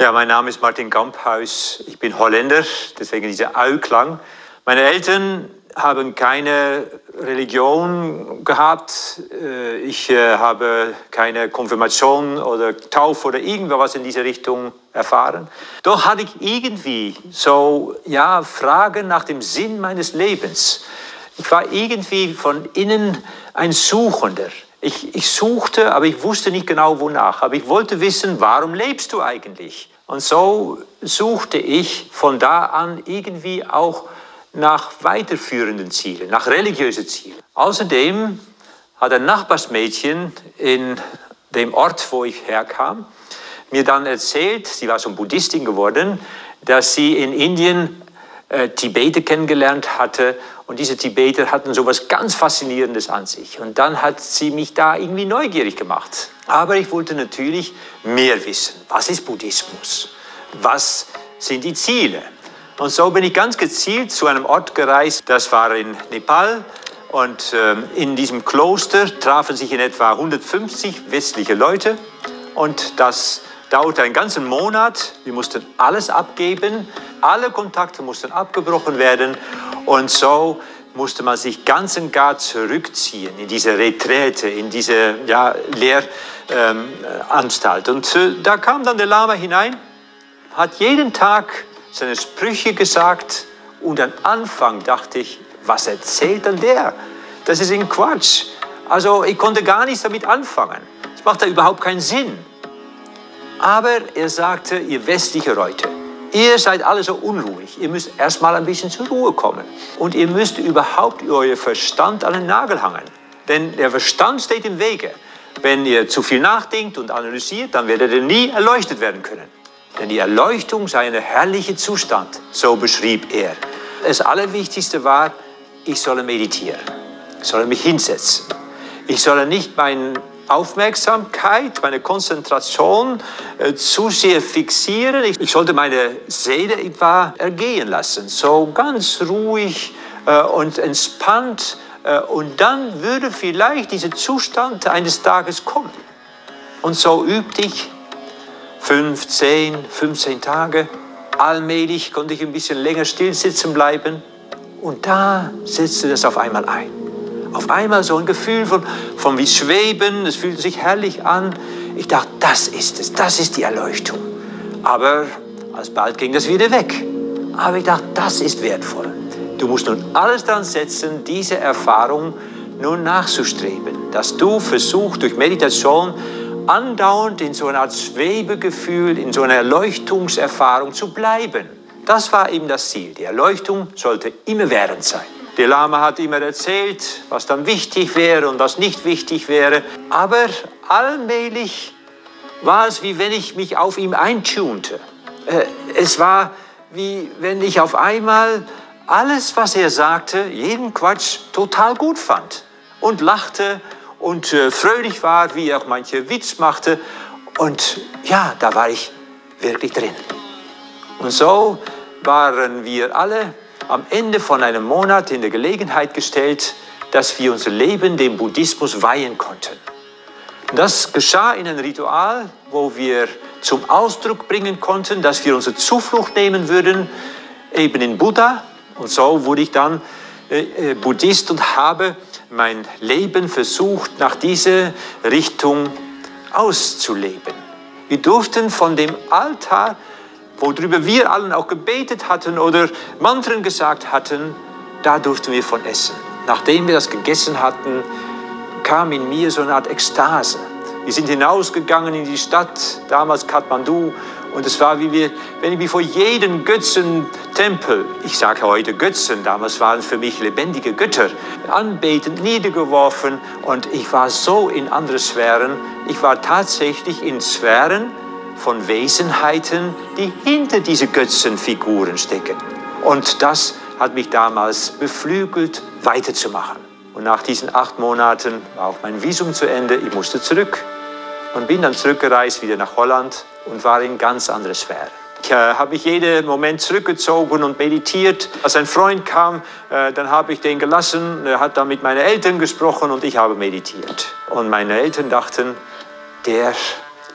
Ja, mein Name ist Martin Kamphaus. Ich bin Holländer, deswegen dieser Au-Klang. Meine Eltern haben keine Religion gehabt. Äh, ich äh, habe keine Konfirmation oder Taufe oder irgendwas in diese Richtung erfahren. Doch hatte ich irgendwie so ja Fragen nach dem Sinn meines Lebens. Ich war irgendwie von innen ein Suchender. Ich, ich suchte, aber ich wusste nicht genau wonach. Aber ich wollte wissen, warum lebst du eigentlich? Und so suchte ich von da an irgendwie auch nach weiterführenden Zielen, nach religiösen Zielen. Außerdem hat ein Nachbarsmädchen in dem Ort, wo ich herkam, mir dann erzählt, sie war so Buddhistin geworden, dass sie in Indien äh, Tibeter kennengelernt hatte und diese Tibeter hatten so etwas ganz Faszinierendes an sich. Und dann hat sie mich da irgendwie neugierig gemacht. Aber ich wollte natürlich mehr wissen. Was ist Buddhismus? Was sind die Ziele? Und so bin ich ganz gezielt zu einem Ort gereist, das war in Nepal. Und äh, in diesem Kloster trafen sich in etwa 150 westliche Leute. Und das dauerte einen ganzen Monat. Wir mussten alles abgeben. Alle Kontakte mussten abgebrochen werden. Und so musste man sich ganz und gar zurückziehen in diese Reträte, in diese ja, Lehranstalt. Ähm, und äh, da kam dann der Lama hinein, hat jeden Tag seine Sprüche gesagt und am Anfang dachte ich, was erzählt dann der? Das ist ein Quatsch. Also ich konnte gar nichts damit anfangen. Es macht da überhaupt keinen Sinn. Aber er sagte, ihr westliche Leute, Ihr seid alle so unruhig. Ihr müsst erstmal ein bisschen zur Ruhe kommen. Und ihr müsst überhaupt euer Verstand an den Nagel hangen. Denn der Verstand steht im Wege. Wenn ihr zu viel nachdenkt und analysiert, dann werdet ihr nie erleuchtet werden können. Denn die Erleuchtung sei ein herrlicher Zustand, so beschrieb er. Das Allerwichtigste war, ich solle meditieren. Ich solle mich hinsetzen. Ich solle nicht meinen Aufmerksamkeit, meine Konzentration äh, zu sehr fixieren. Ich, sollte meine Seele etwa ergehen lassen, so ganz ruhig äh, und entspannt. Äh, und dann würde vielleicht dieser Zustand eines Tages kommen. Und so übte ich 15, 15 Tage. Allmählich konnte ich ein bisschen länger still sitzen bleiben. Und da setzte das auf einmal ein. Auf einmal so ein Gefühl von, von wie Schweben, es fühlte sich herrlich an. Ich dachte, das ist es, das ist die Erleuchtung. Aber alsbald ging das wieder weg. Aber ich dachte, das ist wertvoll. Du musst nun alles daran setzen, diese Erfahrung nun nachzustreben. Dass du versuchst, durch Meditation andauernd in so einer Art Schwebegefühl, in so einer Erleuchtungserfahrung zu bleiben. Das war eben das Ziel. Die Erleuchtung sollte immerwährend sein. Der Lama hat immer erzählt, was dann wichtig wäre und was nicht wichtig wäre. Aber allmählich war es, wie wenn ich mich auf ihm eintunte. Äh, es war wie wenn ich auf einmal alles, was er sagte, jeden Quatsch total gut fand und lachte und äh, fröhlich war, wie auch manche Witz machte. Und ja, da war ich wirklich drin. Und so waren wir alle am Ende von einem Monat in der Gelegenheit gestellt, dass wir unser Leben dem Buddhismus weihen konnten. Das geschah in einem Ritual, wo wir zum Ausdruck bringen konnten, dass wir unsere Zuflucht nehmen würden, eben in Buddha. Und so wurde ich dann äh, äh Buddhist und habe mein Leben versucht, nach dieser Richtung auszuleben. Wir durften von dem Altar worüber wir allen auch gebetet hatten oder Mantren gesagt hatten, da durften wir von essen. Nachdem wir das gegessen hatten, kam in mir so eine Art Ekstase. Wir sind hinausgegangen in die Stadt, damals Kathmandu, und es war wie wir, wenn ich vor jedem Götzentempel, ich sage heute Götzen, damals waren für mich lebendige Götter, anbetend niedergeworfen und ich war so in andere Sphären. Ich war tatsächlich in Sphären, von Wesenheiten, die hinter diese Götzenfiguren stecken. Und das hat mich damals beflügelt, weiterzumachen. Und nach diesen acht Monaten war auch mein Visum zu Ende. Ich musste zurück und bin dann zurückgereist wieder nach Holland und war in ganz andere Sphäre. Ich äh, habe mich jeden Moment zurückgezogen und meditiert. Als ein Freund kam, äh, dann habe ich den gelassen. Er hat dann mit meinen Eltern gesprochen und ich habe meditiert. Und meine Eltern dachten, der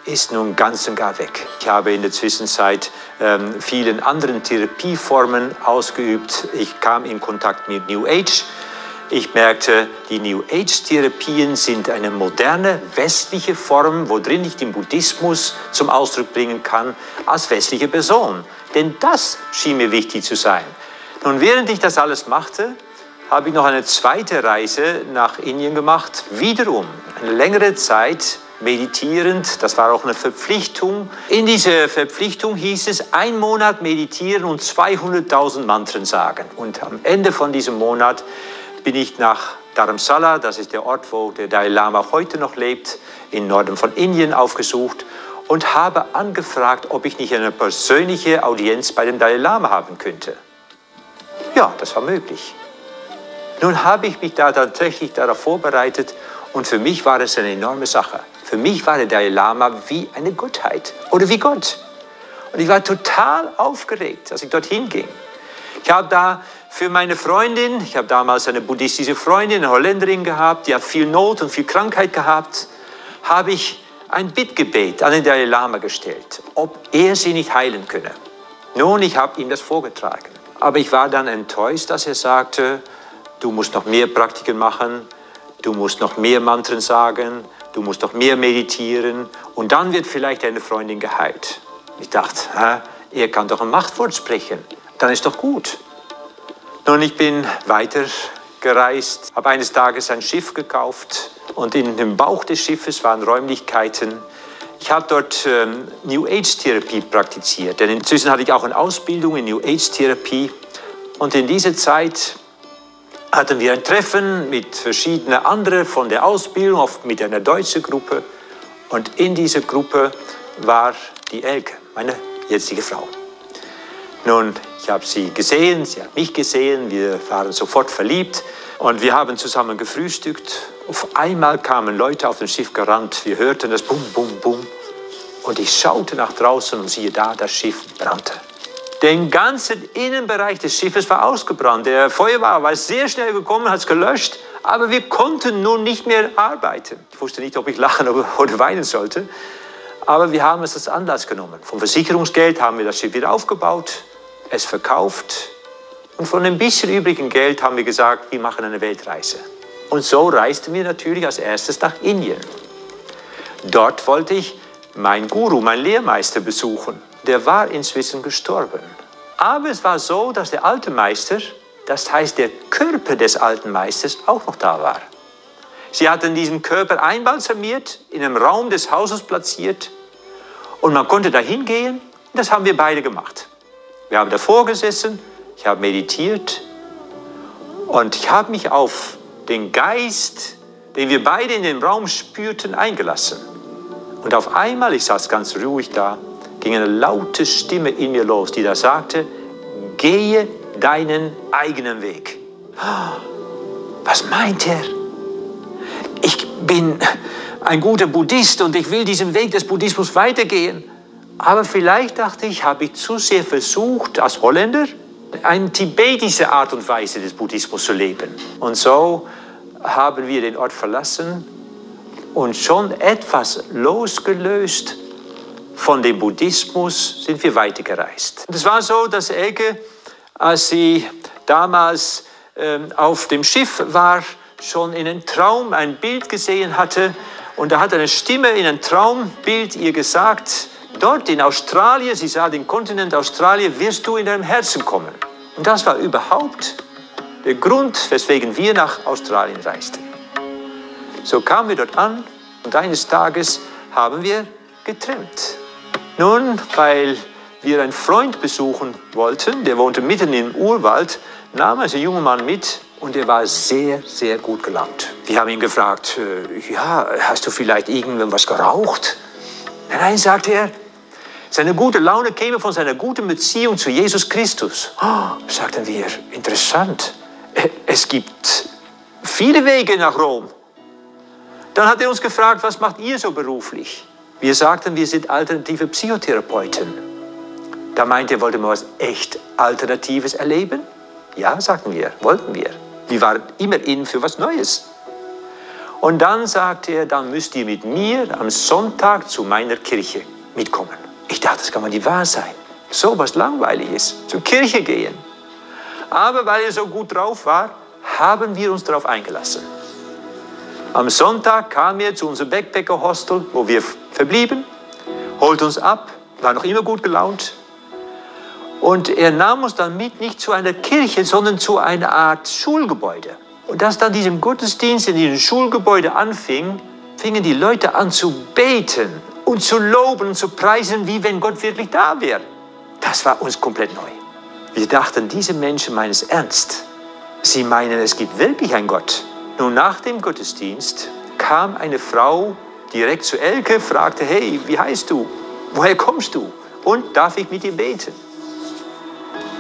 ist nun ganz und gar weg. Ich habe in der Zwischenzeit ähm, vielen anderen Therapieformen ausgeübt. Ich kam in Kontakt mit New Age. Ich merkte, die New Age-Therapien sind eine moderne westliche Form, worin ich den Buddhismus zum Ausdruck bringen kann als westliche Person. Denn das schien mir wichtig zu sein. Nun, während ich das alles machte, habe ich noch eine zweite Reise nach Indien gemacht. Wiederum eine längere Zeit meditierend. Das war auch eine Verpflichtung. In dieser Verpflichtung hieß es, ein Monat meditieren und 200.000 Mantren sagen. Und am Ende von diesem Monat bin ich nach Dharamsala, das ist der Ort, wo der Dalai Lama heute noch lebt, im Norden von Indien aufgesucht und habe angefragt, ob ich nicht eine persönliche Audienz bei dem Dalai Lama haben könnte. Ja, das war möglich. Nun habe ich mich da tatsächlich darauf vorbereitet und für mich war es eine enorme Sache. Für mich war der Dalai Lama wie eine Gottheit oder wie Gott. Und ich war total aufgeregt, als ich dorthin ging. Ich habe da für meine Freundin, ich habe damals eine buddhistische Freundin, eine Holländerin gehabt, die hat viel Not und viel Krankheit gehabt, habe ich ein Bittgebet an den Dalai Lama gestellt, ob er sie nicht heilen könne. Nun, ich habe ihm das vorgetragen. Aber ich war dann enttäuscht, dass er sagte, du musst noch mehr Praktiken machen, du musst noch mehr Mantren sagen, du musst noch mehr meditieren und dann wird vielleicht deine Freundin geheilt. Ich dachte, hä, er kann doch ein Machtwort sprechen, dann ist doch gut. Nun, ich bin weiter gereist, habe eines Tages ein Schiff gekauft und in dem Bauch des Schiffes waren Räumlichkeiten. Ich habe dort ähm, New Age Therapie praktiziert, denn inzwischen hatte ich auch eine Ausbildung in New Age Therapie und in dieser Zeit hatten wir ein Treffen mit verschiedenen anderen von der Ausbildung, oft mit einer deutschen Gruppe. Und in dieser Gruppe war die Elke, meine jetzige Frau. Nun, ich habe sie gesehen, sie hat mich gesehen, wir waren sofort verliebt und wir haben zusammen gefrühstückt. Auf einmal kamen Leute auf dem Schiff gerannt, wir hörten das Bum, Bum, Bum. Und ich schaute nach draußen und siehe da, das Schiff brannte. Den ganzen Innenbereich des Schiffes war ausgebrannt. Der Feuerwehr war sehr schnell gekommen, hat es gelöscht, aber wir konnten nun nicht mehr arbeiten. Ich wusste nicht, ob ich lachen oder weinen sollte, aber wir haben es als Anlass genommen. Vom Versicherungsgeld haben wir das Schiff wieder aufgebaut, es verkauft und von ein bisschen übrigen Geld haben wir gesagt, wir machen eine Weltreise. Und so reisten wir natürlich als erstes nach Indien. Dort wollte ich meinen Guru, meinen Lehrmeister besuchen der war inzwischen gestorben. Aber es war so, dass der alte Meister, das heißt der Körper des alten Meisters, auch noch da war. Sie hatten diesen Körper einbalsamiert, in einem Raum des Hauses platziert und man konnte da hingehen. Das haben wir beide gemacht. Wir haben davor gesessen, ich habe meditiert und ich habe mich auf den Geist, den wir beide in den Raum spürten, eingelassen. Und auf einmal, ich saß ganz ruhig da, ging eine laute Stimme in mir los, die da sagte, gehe deinen eigenen Weg. Was meint er? Ich bin ein guter Buddhist und ich will diesen Weg des Buddhismus weitergehen. Aber vielleicht dachte ich, habe ich zu sehr versucht, als Holländer eine tibetische Art und Weise des Buddhismus zu leben. Und so haben wir den Ort verlassen und schon etwas losgelöst von dem Buddhismus sind wir weitergereist. Und es war so, dass Elke, als sie damals äh, auf dem Schiff war, schon in einem Traum ein Bild gesehen hatte. Und da hat eine Stimme in einem Traumbild ihr gesagt, dort in Australien, sie sah den Kontinent Australien, wirst du in deinem Herzen kommen. Und das war überhaupt der Grund, weswegen wir nach Australien reisten. So kamen wir dort an und eines Tages haben wir getrennt. Nun, weil wir einen Freund besuchen wollten, der wohnte mitten im Urwald, nahm also ein junger Mann mit und er war sehr, sehr gut gelaunt. Wir haben ihn gefragt, äh, ja, hast du vielleicht irgendwas geraucht? Nein, sagte er, seine gute Laune käme von seiner guten Beziehung zu Jesus Christus. Oh, sagten wir, interessant. Es gibt viele Wege nach Rom. Dann hat er uns gefragt, was macht ihr so beruflich? Wir sagten, wir sind alternative Psychotherapeuten. Da meinte er, wollte man was echt Alternatives erleben? Ja, sagten wir, wollten wir. Wir waren immer innen für was Neues. Und dann sagte er, dann müsst ihr mit mir am Sonntag zu meiner Kirche mitkommen. Ich dachte, das kann man nicht wahr sein. So was langweilig ist, zur Kirche gehen. Aber weil er so gut drauf war, haben wir uns darauf eingelassen. Am Sonntag kam er zu unserem Backpacker-Hostel, wo wir verblieben, holte uns ab, war noch immer gut gelaunt. Und er nahm uns dann mit, nicht zu einer Kirche, sondern zu einer Art Schulgebäude. Und als dann diesem Gottesdienst in diesem Schulgebäude anfing, fingen die Leute an zu beten und zu loben und zu preisen, wie wenn Gott wirklich da wäre. Das war uns komplett neu. Wir dachten, diese Menschen meinen es ernst. Sie meinen, es gibt wirklich einen Gott. Nun, nach dem Gottesdienst kam eine Frau direkt zu Elke, fragte, hey, wie heißt du? Woher kommst du? Und darf ich mit dir beten?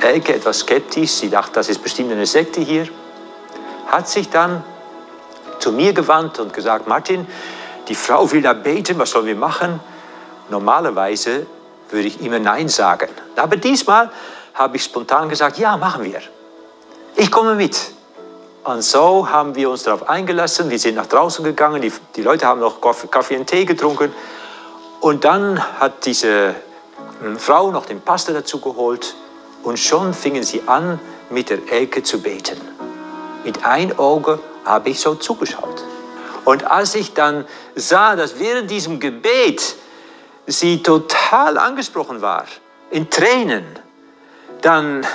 Elke etwas skeptisch, sie dachte, das ist bestimmt eine Sekte hier, hat sich dann zu mir gewandt und gesagt, Martin, die Frau will da beten, was sollen wir machen? Normalerweise würde ich immer Nein sagen. Aber diesmal habe ich spontan gesagt, ja, machen wir. Ich komme mit. Und so haben wir uns darauf eingelassen. Wir sind nach draußen gegangen. Die, die Leute haben noch Kaffee und Tee getrunken. Und dann hat diese hm, Frau noch den Pastor dazu geholt. Und schon fingen sie an, mit der Elke zu beten. Mit ein Auge habe ich so zugeschaut. Und als ich dann sah, dass während diesem Gebet sie total angesprochen war, in Tränen, dann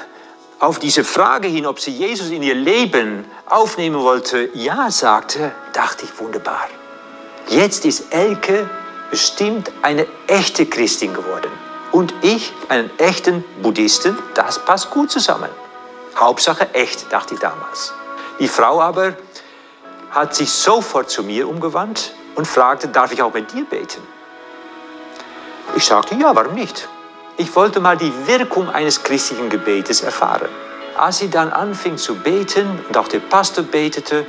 auf diese Frage hin, ob sie Jesus in ihr Leben aufnehmen wollte, ja sagte, dachte ich wunderbar. Jetzt ist Elke bestimmt eine echte Christin geworden. Und ich einen echten Buddhisten, das passt gut zusammen. Hauptsache echt, dachte ich damals. Die Frau aber hat sich sofort zu mir umgewandt und fragte, darf ich auch mit dir beten? Ich sagte, ja, warum nicht? Ich wollte mal die Wirkung eines christlichen Gebetes erfahren. Als sie dann anfing zu beten und auch der Pastor betete,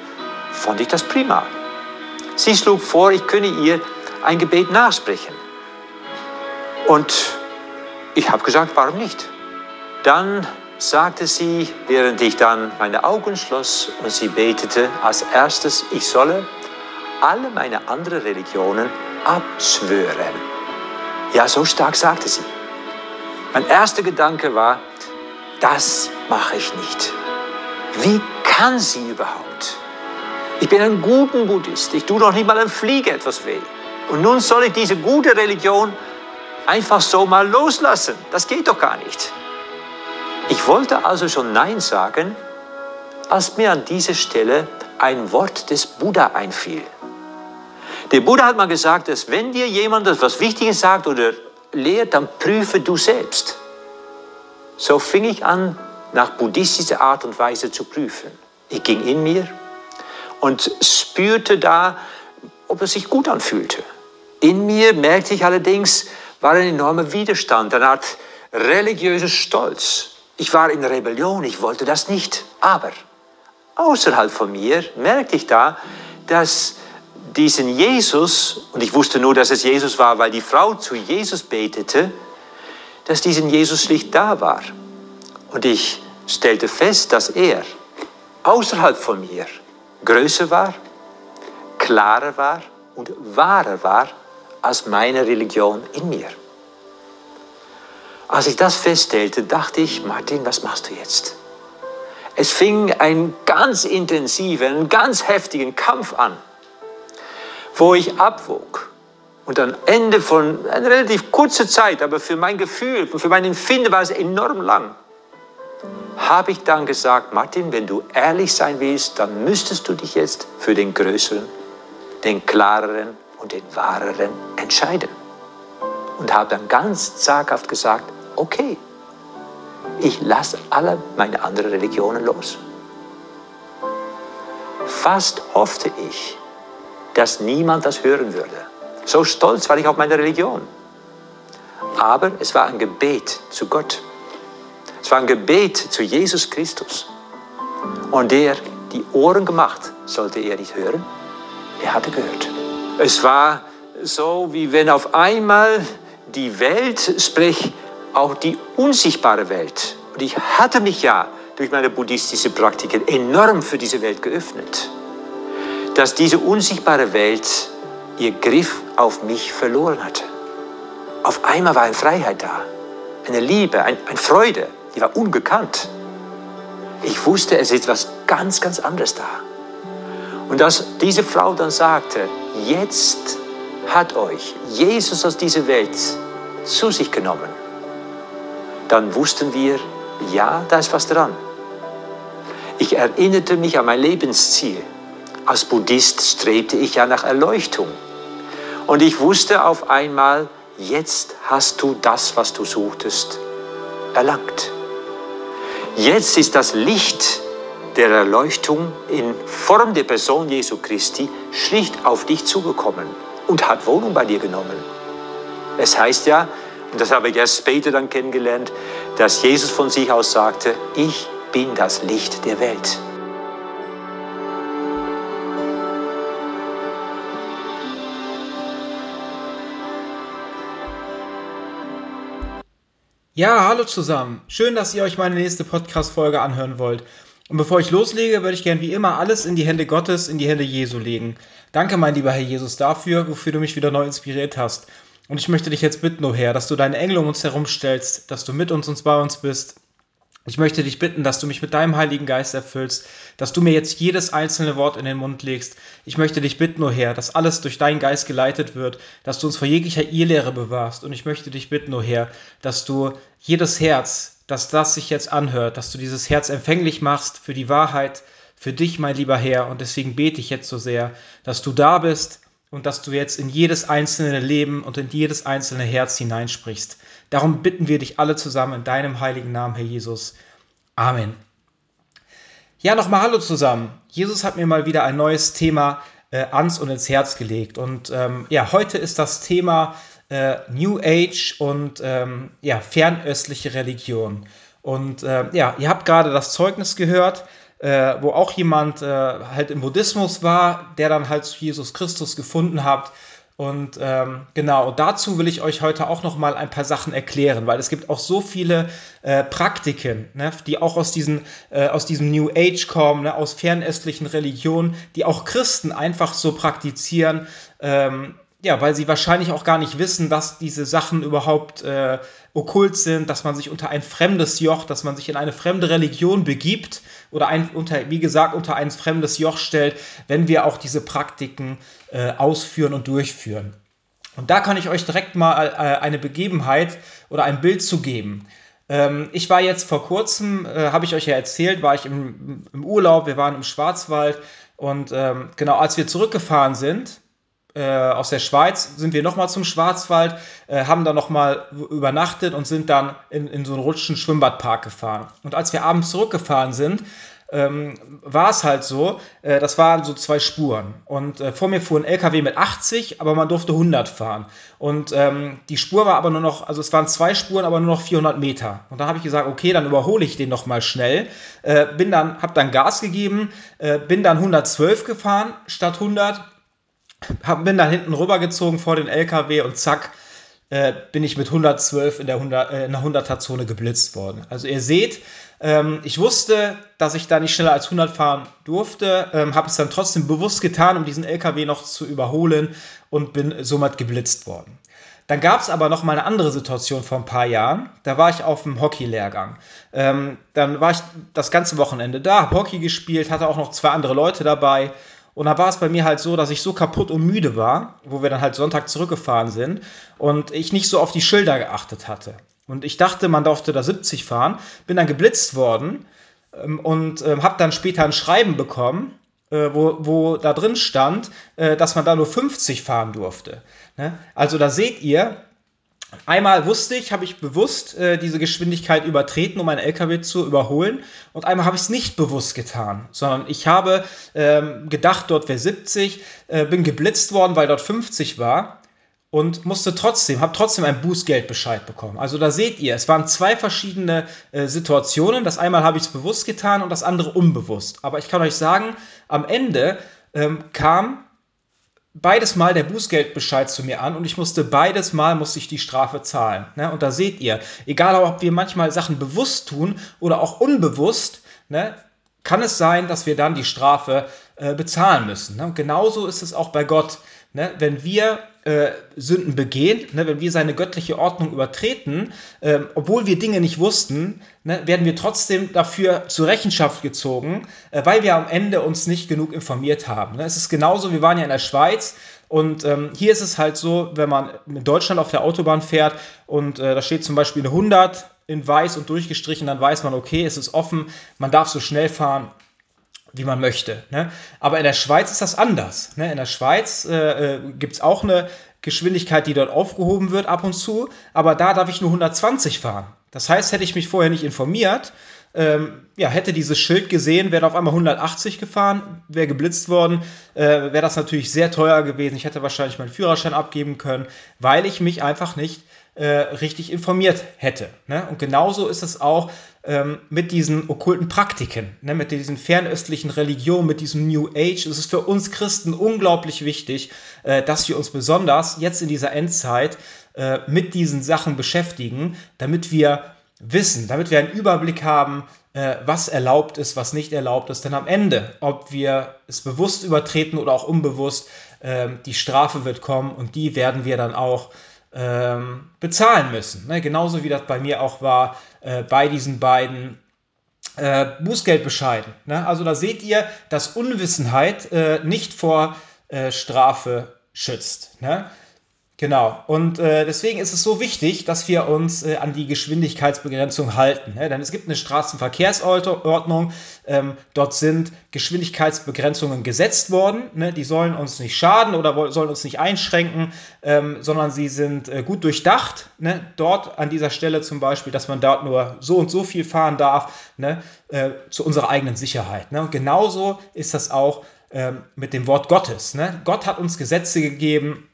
fand ich das prima. Sie schlug vor, ich könne ihr ein Gebet nachsprechen. Und ich habe gesagt, warum nicht? Dann sagte sie, während ich dann meine Augen schloss und sie betete, als erstes, ich solle alle meine anderen Religionen abschwören. Ja, so stark sagte sie. Mein erster Gedanke war, das mache ich nicht. Wie kann sie überhaupt? Ich bin ein guter Buddhist. Ich tue noch nicht mal einem Fliege etwas weh. Und nun soll ich diese gute Religion einfach so mal loslassen. Das geht doch gar nicht. Ich wollte also schon Nein sagen, als mir an dieser Stelle ein Wort des Buddha einfiel. Der Buddha hat mal gesagt, dass wenn dir jemand etwas Wichtiges sagt oder lehrt, dann prüfe du selbst. So fing ich an, nach buddhistischer Art und Weise zu prüfen. Ich ging in mir und spürte da, ob es sich gut anfühlte. In mir merkte ich allerdings, war ein enormer Widerstand, eine Art religiöser Stolz. Ich war in Rebellion, ich wollte das nicht. Aber außerhalb von mir merkte ich da, dass diesen Jesus, und ich wusste nur, dass es Jesus war, weil die Frau zu Jesus betete, dass diesen Jesus schlicht da war. Und ich stellte fest, dass er außerhalb von mir größer war, klarer war und wahrer war als meine Religion in mir. Als ich das feststellte, dachte ich, Martin, was machst du jetzt? Es fing ein ganz intensiver, einen ganz heftigen Kampf an wo ich abwog. Und am Ende von einer relativ kurzen Zeit, aber für mein Gefühl, für mein Empfinden war es enorm lang, habe ich dann gesagt, Martin, wenn du ehrlich sein willst, dann müsstest du dich jetzt für den Größeren, den Klareren und den Wahreren entscheiden. Und habe dann ganz zaghaft gesagt, okay, ich lasse alle meine anderen Religionen los. Fast hoffte ich, dass niemand das hören würde. So stolz war ich auf meine Religion. Aber es war ein Gebet zu Gott. Es war ein Gebet zu Jesus Christus. Und der die Ohren gemacht, sollte er nicht hören. Er hatte gehört. Es war so, wie wenn auf einmal die Welt, sprich auch die unsichtbare Welt, und ich hatte mich ja durch meine buddhistische Praktiken enorm für diese Welt geöffnet dass diese unsichtbare Welt ihr Griff auf mich verloren hatte. Auf einmal war eine Freiheit da, eine Liebe, ein, eine Freude, die war ungekannt. Ich wusste, es ist etwas ganz, ganz anderes da. Und als diese Frau dann sagte, jetzt hat euch Jesus aus dieser Welt zu sich genommen, dann wussten wir, ja, da ist was dran. Ich erinnerte mich an mein Lebensziel. Als Buddhist strebte ich ja nach Erleuchtung. Und ich wusste auf einmal, jetzt hast du das, was du suchtest, erlangt. Jetzt ist das Licht der Erleuchtung in Form der Person Jesu Christi schlicht auf dich zugekommen und hat Wohnung bei dir genommen. Es heißt ja, und das habe ich erst später dann kennengelernt, dass Jesus von sich aus sagte, ich bin das Licht der Welt. Ja, hallo zusammen. Schön, dass ihr euch meine nächste Podcast-Folge anhören wollt. Und bevor ich loslege, würde ich gern wie immer alles in die Hände Gottes, in die Hände Jesu legen. Danke, mein lieber Herr Jesus, dafür, wofür du mich wieder neu inspiriert hast. Und ich möchte dich jetzt bitten, O oh Herr, dass du deine Engel um uns herumstellst, dass du mit uns und bei uns bist. Ich möchte dich bitten, dass du mich mit deinem Heiligen Geist erfüllst, dass du mir jetzt jedes einzelne Wort in den Mund legst. Ich möchte dich bitten, O oh Herr, dass alles durch deinen Geist geleitet wird, dass du uns vor jeglicher Irrlehre bewahrst. Und ich möchte dich bitten, O oh Herr, dass du jedes Herz, dass das sich jetzt anhört, dass du dieses Herz empfänglich machst für die Wahrheit, für dich, mein lieber Herr. Und deswegen bete ich jetzt so sehr, dass du da bist und dass du jetzt in jedes einzelne Leben und in jedes einzelne Herz hineinsprichst. Darum bitten wir dich alle zusammen in deinem heiligen Namen, Herr Jesus. Amen. Ja, nochmal Hallo zusammen. Jesus hat mir mal wieder ein neues Thema äh, ans und ins Herz gelegt. Und ähm, ja, heute ist das Thema äh, New Age und ähm, ja, fernöstliche Religion. Und äh, ja, ihr habt gerade das Zeugnis gehört äh, wo auch jemand äh, halt im Buddhismus war, der dann halt Jesus Christus gefunden hat. Und ähm, genau, dazu will ich euch heute auch noch mal ein paar Sachen erklären, weil es gibt auch so viele äh, Praktiken, ne, die auch aus, diesen, äh, aus diesem New Age kommen, ne, aus fernöstlichen Religionen, die auch Christen einfach so praktizieren. Ähm, ja, weil sie wahrscheinlich auch gar nicht wissen, dass diese Sachen überhaupt äh, okkult sind, dass man sich unter ein fremdes Joch, dass man sich in eine fremde Religion begibt oder ein, unter, wie gesagt, unter ein fremdes Joch stellt, wenn wir auch diese Praktiken äh, ausführen und durchführen. Und da kann ich euch direkt mal äh, eine Begebenheit oder ein Bild zu geben. Ähm, ich war jetzt vor kurzem, äh, habe ich euch ja erzählt, war ich im, im, Urlaub, wir waren im Schwarzwald und ähm, genau als wir zurückgefahren sind, äh, aus der Schweiz sind wir nochmal zum Schwarzwald, äh, haben da nochmal übernachtet und sind dann in, in so einen rutschen Schwimmbadpark gefahren. Und als wir abends zurückgefahren sind, ähm, war es halt so, äh, das waren so zwei Spuren. Und äh, vor mir fuhr ein LKW mit 80, aber man durfte 100 fahren. Und ähm, die Spur war aber nur noch, also es waren zwei Spuren, aber nur noch 400 Meter. Und da habe ich gesagt, okay, dann überhole ich den nochmal schnell. Äh, bin dann, habe dann Gas gegeben, äh, bin dann 112 gefahren statt 100 hab, bin dann hinten rübergezogen vor den LKW und zack, äh, bin ich mit 112 in der, 100, äh, in der 100er-Zone geblitzt worden. Also ihr seht, ähm, ich wusste, dass ich da nicht schneller als 100 fahren durfte, ähm, habe es dann trotzdem bewusst getan, um diesen LKW noch zu überholen und bin somit geblitzt worden. Dann gab es aber noch mal eine andere Situation vor ein paar Jahren. Da war ich auf dem Hockeylehrgang. Ähm, dann war ich das ganze Wochenende da, habe Hockey gespielt, hatte auch noch zwei andere Leute dabei und da war es bei mir halt so, dass ich so kaputt und müde war, wo wir dann halt Sonntag zurückgefahren sind und ich nicht so auf die Schilder geachtet hatte. Und ich dachte, man durfte da 70 fahren, bin dann geblitzt worden ähm, und ähm, habe dann später ein Schreiben bekommen, äh, wo, wo da drin stand, äh, dass man da nur 50 fahren durfte. Ne? Also da seht ihr, Einmal wusste ich, habe ich bewusst äh, diese Geschwindigkeit übertreten, um einen LKW zu überholen. Und einmal habe ich es nicht bewusst getan, sondern ich habe ähm, gedacht, dort wäre 70, äh, bin geblitzt worden, weil dort 50 war und musste trotzdem, habe trotzdem einen Bußgeldbescheid bekommen. Also da seht ihr, es waren zwei verschiedene äh, Situationen. Das einmal habe ich es bewusst getan und das andere unbewusst. Aber ich kann euch sagen, am Ende ähm, kam beides Mal der Bußgeldbescheid zu mir an und ich musste beides Mal musste ich die Strafe zahlen. Ne? Und da seht ihr, egal ob wir manchmal Sachen bewusst tun oder auch unbewusst, ne, kann es sein, dass wir dann die Strafe äh, bezahlen müssen. Ne? Und genauso ist es auch bei Gott. Ne? Wenn wir äh, Sünden begehen, ne? wenn wir seine göttliche Ordnung übertreten, äh, obwohl wir Dinge nicht wussten, ne? werden wir trotzdem dafür zur Rechenschaft gezogen, äh, weil wir am Ende uns nicht genug informiert haben. Ne? Es ist genauso, wir waren ja in der Schweiz und ähm, hier ist es halt so, wenn man in Deutschland auf der Autobahn fährt und äh, da steht zum Beispiel eine 100 in weiß und durchgestrichen, dann weiß man, okay, es ist offen, man darf so schnell fahren, wie man möchte. Ne? Aber in der Schweiz ist das anders. Ne? In der Schweiz äh, äh gibt es auch eine Geschwindigkeit, die dort aufgehoben wird ab und zu, aber da darf ich nur 120 fahren. Das heißt, hätte ich mich vorher nicht informiert, ähm, ja, hätte dieses Schild gesehen, wäre auf einmal 180 gefahren, wäre geblitzt worden, äh, wäre das natürlich sehr teuer gewesen. Ich hätte wahrscheinlich meinen Führerschein abgeben können, weil ich mich einfach nicht äh, richtig informiert hätte. Ne? Und genauso ist es auch ähm, mit diesen okkulten Praktiken, ne? mit diesen fernöstlichen Religionen, mit diesem New Age. Es ist für uns Christen unglaublich wichtig, äh, dass wir uns besonders jetzt in dieser Endzeit äh, mit diesen Sachen beschäftigen, damit wir wissen, damit wir einen Überblick haben, äh, was erlaubt ist, was nicht erlaubt ist. Denn am Ende, ob wir es bewusst übertreten oder auch unbewusst, äh, die Strafe wird kommen und die werden wir dann auch ähm, bezahlen müssen. Ne? Genauso wie das bei mir auch war äh, bei diesen beiden äh, Bußgeldbescheiden. Ne? Also da seht ihr, dass Unwissenheit äh, nicht vor äh, Strafe schützt. Ne? Genau. Und äh, deswegen ist es so wichtig, dass wir uns äh, an die Geschwindigkeitsbegrenzung halten. Ne? Denn es gibt eine Straßenverkehrsordnung. Ähm, dort sind Geschwindigkeitsbegrenzungen gesetzt worden. Ne? Die sollen uns nicht schaden oder sollen uns nicht einschränken, ähm, sondern sie sind äh, gut durchdacht. Ne? Dort an dieser Stelle zum Beispiel, dass man dort nur so und so viel fahren darf, ne? äh, zu unserer eigenen Sicherheit. Ne? Und genauso ist das auch ähm, mit dem Wort Gottes. Ne? Gott hat uns Gesetze gegeben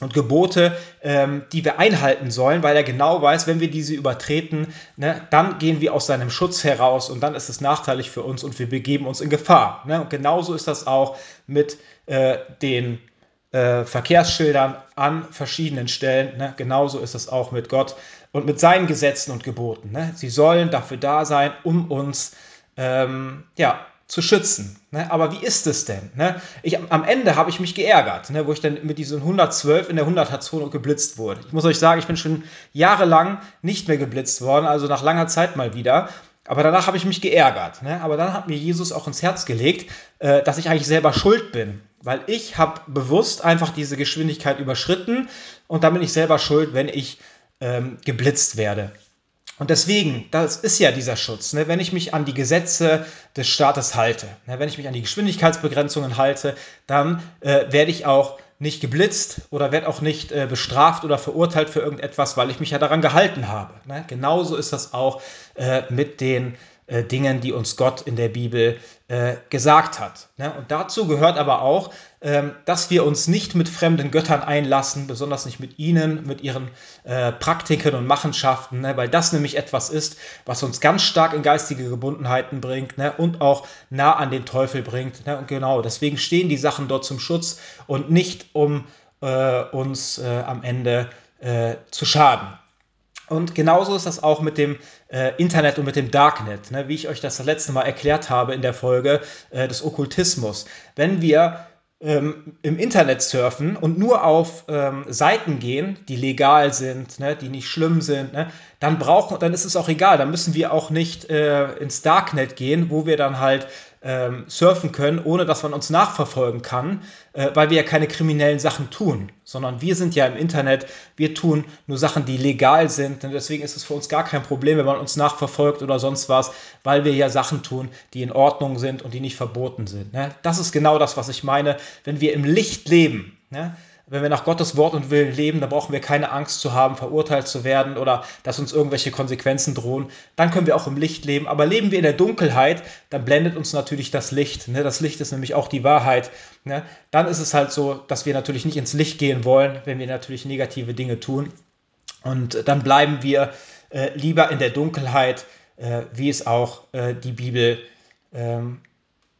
und Gebote, ähm, die wir einhalten sollen, weil er genau weiß, wenn wir diese übertreten, ne, dann gehen wir aus seinem Schutz heraus und dann ist es nachteilig für uns und wir begeben uns in Gefahr. Ne? Und genauso ist das auch mit äh, den äh, Verkehrsschildern an verschiedenen Stellen. Ne? Genauso ist es auch mit Gott und mit seinen Gesetzen und Geboten. Ne? Sie sollen dafür da sein, um uns ähm, ja, zu schützen. Ne? Aber wie ist es denn? Ne? Ich, am Ende habe ich mich geärgert, ne? wo ich dann mit diesen 112 in der 100er-Zone geblitzt wurde. Ich muss euch sagen, ich bin schon jahrelang nicht mehr geblitzt worden, also nach langer Zeit mal wieder. Aber danach habe ich mich geärgert. Ne? Aber dann hat mir Jesus auch ins Herz gelegt, äh, dass ich eigentlich selber schuld bin. Weil ich habe bewusst einfach diese Geschwindigkeit überschritten und dann bin ich selber schuld, wenn ich ähm, geblitzt werde. Und deswegen, das ist ja dieser Schutz, ne? wenn ich mich an die Gesetze des Staates halte, ne? wenn ich mich an die Geschwindigkeitsbegrenzungen halte, dann äh, werde ich auch nicht geblitzt oder werde auch nicht äh, bestraft oder verurteilt für irgendetwas, weil ich mich ja daran gehalten habe. Ne? Genauso ist das auch äh, mit den äh, Dingen, die uns Gott in der Bibel äh, gesagt hat. Ne? Und dazu gehört aber auch, dass wir uns nicht mit fremden Göttern einlassen, besonders nicht mit ihnen, mit ihren äh, Praktiken und Machenschaften, ne? weil das nämlich etwas ist, was uns ganz stark in geistige Gebundenheiten bringt ne? und auch nah an den Teufel bringt. Ne? Und genau, deswegen stehen die Sachen dort zum Schutz und nicht um äh, uns äh, am Ende äh, zu schaden. Und genauso ist das auch mit dem äh, Internet und mit dem Darknet, ne? wie ich euch das, das letzte Mal erklärt habe in der Folge äh, des Okkultismus. Wenn wir ähm, im Internet surfen und nur auf ähm, Seiten gehen, die legal sind, ne, die nicht schlimm sind, ne, dann brauchen, dann ist es auch egal. Dann müssen wir auch nicht äh, ins Darknet gehen, wo wir dann halt ähm, surfen können, ohne dass man uns nachverfolgen kann, äh, weil wir ja keine kriminellen Sachen tun, sondern wir sind ja im Internet, wir tun nur Sachen, die legal sind. Und deswegen ist es für uns gar kein Problem, wenn man uns nachverfolgt oder sonst was, weil wir ja Sachen tun, die in Ordnung sind und die nicht verboten sind. Ne? Das ist genau das, was ich meine, wenn wir im Licht leben. Ne? Wenn wir nach Gottes Wort und Willen leben, dann brauchen wir keine Angst zu haben, verurteilt zu werden oder dass uns irgendwelche Konsequenzen drohen. Dann können wir auch im Licht leben. Aber leben wir in der Dunkelheit, dann blendet uns natürlich das Licht. Ne? Das Licht ist nämlich auch die Wahrheit. Ne? Dann ist es halt so, dass wir natürlich nicht ins Licht gehen wollen, wenn wir natürlich negative Dinge tun. Und dann bleiben wir äh, lieber in der Dunkelheit, äh, wie es auch äh, die Bibel ähm,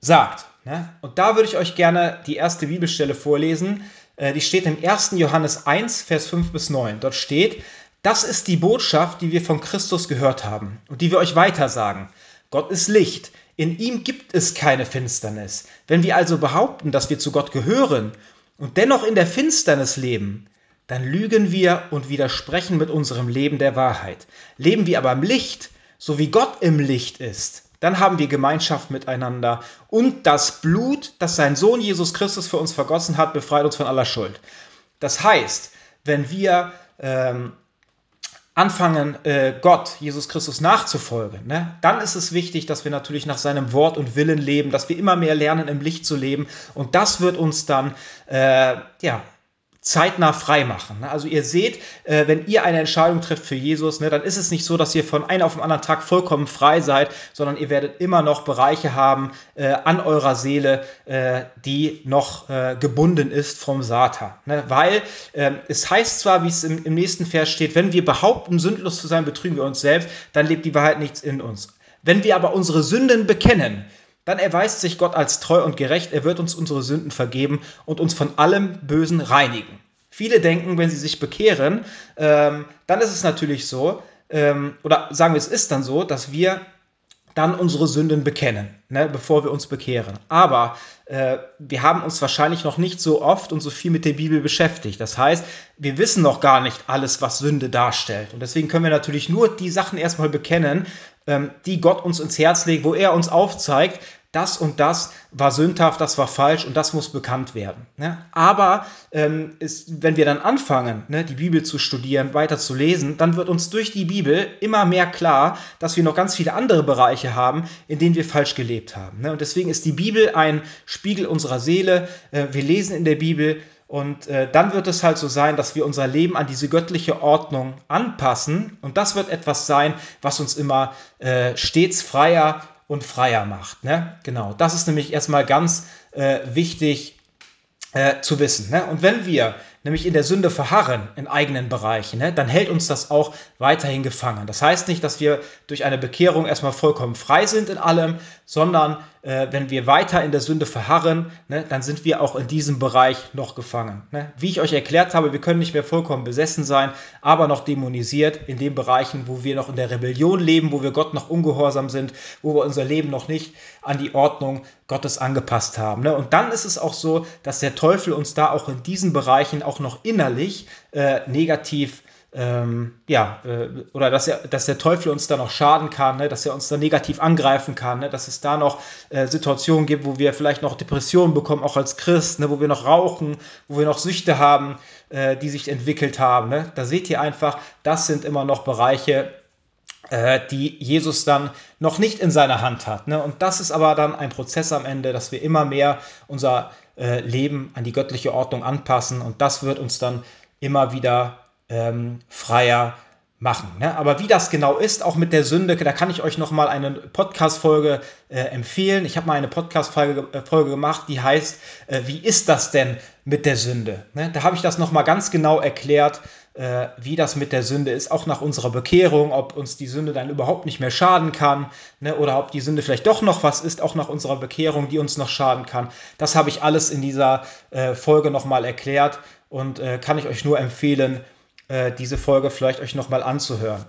sagt. Ne? Und da würde ich euch gerne die erste Bibelstelle vorlesen. Äh, die steht im 1. Johannes 1, Vers 5 bis 9. Dort steht, das ist die Botschaft, die wir von Christus gehört haben und die wir euch weitersagen. Gott ist Licht. In ihm gibt es keine Finsternis. Wenn wir also behaupten, dass wir zu Gott gehören und dennoch in der Finsternis leben, dann lügen wir und widersprechen mit unserem Leben der Wahrheit. Leben wir aber im Licht, so wie Gott im Licht ist, dann haben wir Gemeinschaft miteinander und das Blut, das sein Sohn Jesus Christus für uns vergossen hat, befreit uns von aller Schuld. Das heißt, wenn wir ähm, anfangen, äh, Gott, Jesus Christus nachzufolgen, ne, dann ist es wichtig, dass wir natürlich nach seinem Wort und Willen leben, dass wir immer mehr lernen, im Licht zu leben. Und das wird uns dann äh, ja, zeitnah frei machen. Ne? Also ihr seht, äh, wenn ihr eine Entscheidung trifft für Jesus, ne, dann ist es nicht so, dass ihr von einem auf den anderen Tag vollkommen frei seid, sondern ihr werdet immer noch Bereiche haben äh, an eurer Seele, äh, die noch gebunden ist vom Satan. Ne? Weil ähm, es heißt zwar, wie es im nächsten Vers steht, wenn wir behaupten, sündlos zu sein, betrügen wir uns selbst, dann lebt die Wahrheit nichts in uns. Wenn wir aber unsere Sünden bekennen, dann erweist sich Gott als treu und gerecht, er wird uns unsere Sünden vergeben und uns von allem Bösen reinigen. Viele denken, wenn sie sich bekehren, ähm, dann ist es natürlich so, ähm, oder sagen wir, es ist dann so, dass wir dann unsere Sünden bekennen, ne, bevor wir uns bekehren. Aber äh, wir haben uns wahrscheinlich noch nicht so oft und so viel mit der Bibel beschäftigt. Das heißt, wir wissen noch gar nicht alles, was Sünde darstellt. Und deswegen können wir natürlich nur die Sachen erstmal bekennen, ähm, die Gott uns ins Herz legt, wo er uns aufzeigt, das und das war sündhaft, das war falsch und das muss bekannt werden. Ne? Aber ähm, ist, wenn wir dann anfangen, ne, die Bibel zu studieren, weiter zu lesen, dann wird uns durch die Bibel immer mehr klar, dass wir noch ganz viele andere Bereiche haben, in denen wir falsch gelebt haben. Ne? Und deswegen ist die Bibel ein Spiegel unserer Seele. Äh, wir lesen in der Bibel und äh, dann wird es halt so sein, dass wir unser Leben an diese göttliche Ordnung anpassen. Und das wird etwas sein, was uns immer äh, stets freier und freier macht. Ne? Genau, das ist nämlich erstmal ganz wichtig zu wissen. Ne? Und wenn wir nämlich in der Sünde verharren in eigenen Bereichen, ne, dann hält uns das auch weiterhin gefangen. Das heißt nicht, dass wir durch eine Bekehrung erstmal vollkommen frei sind in allem, sondern äh, wenn wir weiter in der Sünde verharren, ne, dann sind wir auch in diesem Bereich noch gefangen. Ne? Wie ich euch erklärt habe, wir können nicht mehr vollkommen besessen sein, aber noch dämonisiert in den Bereichen, wo wir noch in der Rebellion leben, wo wir Gott noch ungehorsam sind, wo wir unser Leben noch nicht an die Ordnung Gottes angepasst haben. Ne? Und dann ist es auch so, dass der Teufel uns da auch in diesen Bereichen auch noch innerlich äh, negativ ähm, ja, äh, oder dass, er, dass der Teufel uns da noch schaden kann, ne? dass er uns da negativ angreifen kann, ne? dass es da noch äh, Situationen gibt, wo wir vielleicht noch Depressionen bekommen, auch als Christ, ne? wo wir noch rauchen, wo wir noch Süchte haben, äh, die sich entwickelt haben. Ne? Da seht ihr einfach, das sind immer noch Bereiche, äh, die Jesus dann noch nicht in seiner Hand hat. Ne? Und das ist aber dann ein Prozess am Ende, dass wir immer mehr unser äh, Leben an die göttliche Ordnung anpassen und das wird uns dann immer wieder ähm, freier machen. Ne? Aber wie das genau ist, auch mit der Sünde, da kann ich euch noch mal eine Podcast-Folge äh, empfehlen. Ich habe mal eine Podcast-Folge äh, gemacht, die heißt, äh, wie ist das denn mit der Sünde? Ne? Da habe ich das noch mal ganz genau erklärt, äh, wie das mit der Sünde ist, auch nach unserer Bekehrung, ob uns die Sünde dann überhaupt nicht mehr schaden kann ne? oder ob die Sünde vielleicht doch noch was ist, auch nach unserer Bekehrung, die uns noch schaden kann. Das habe ich alles in dieser äh, Folge noch mal erklärt und äh, kann ich euch nur empfehlen, äh, diese Folge vielleicht euch nochmal anzuhören.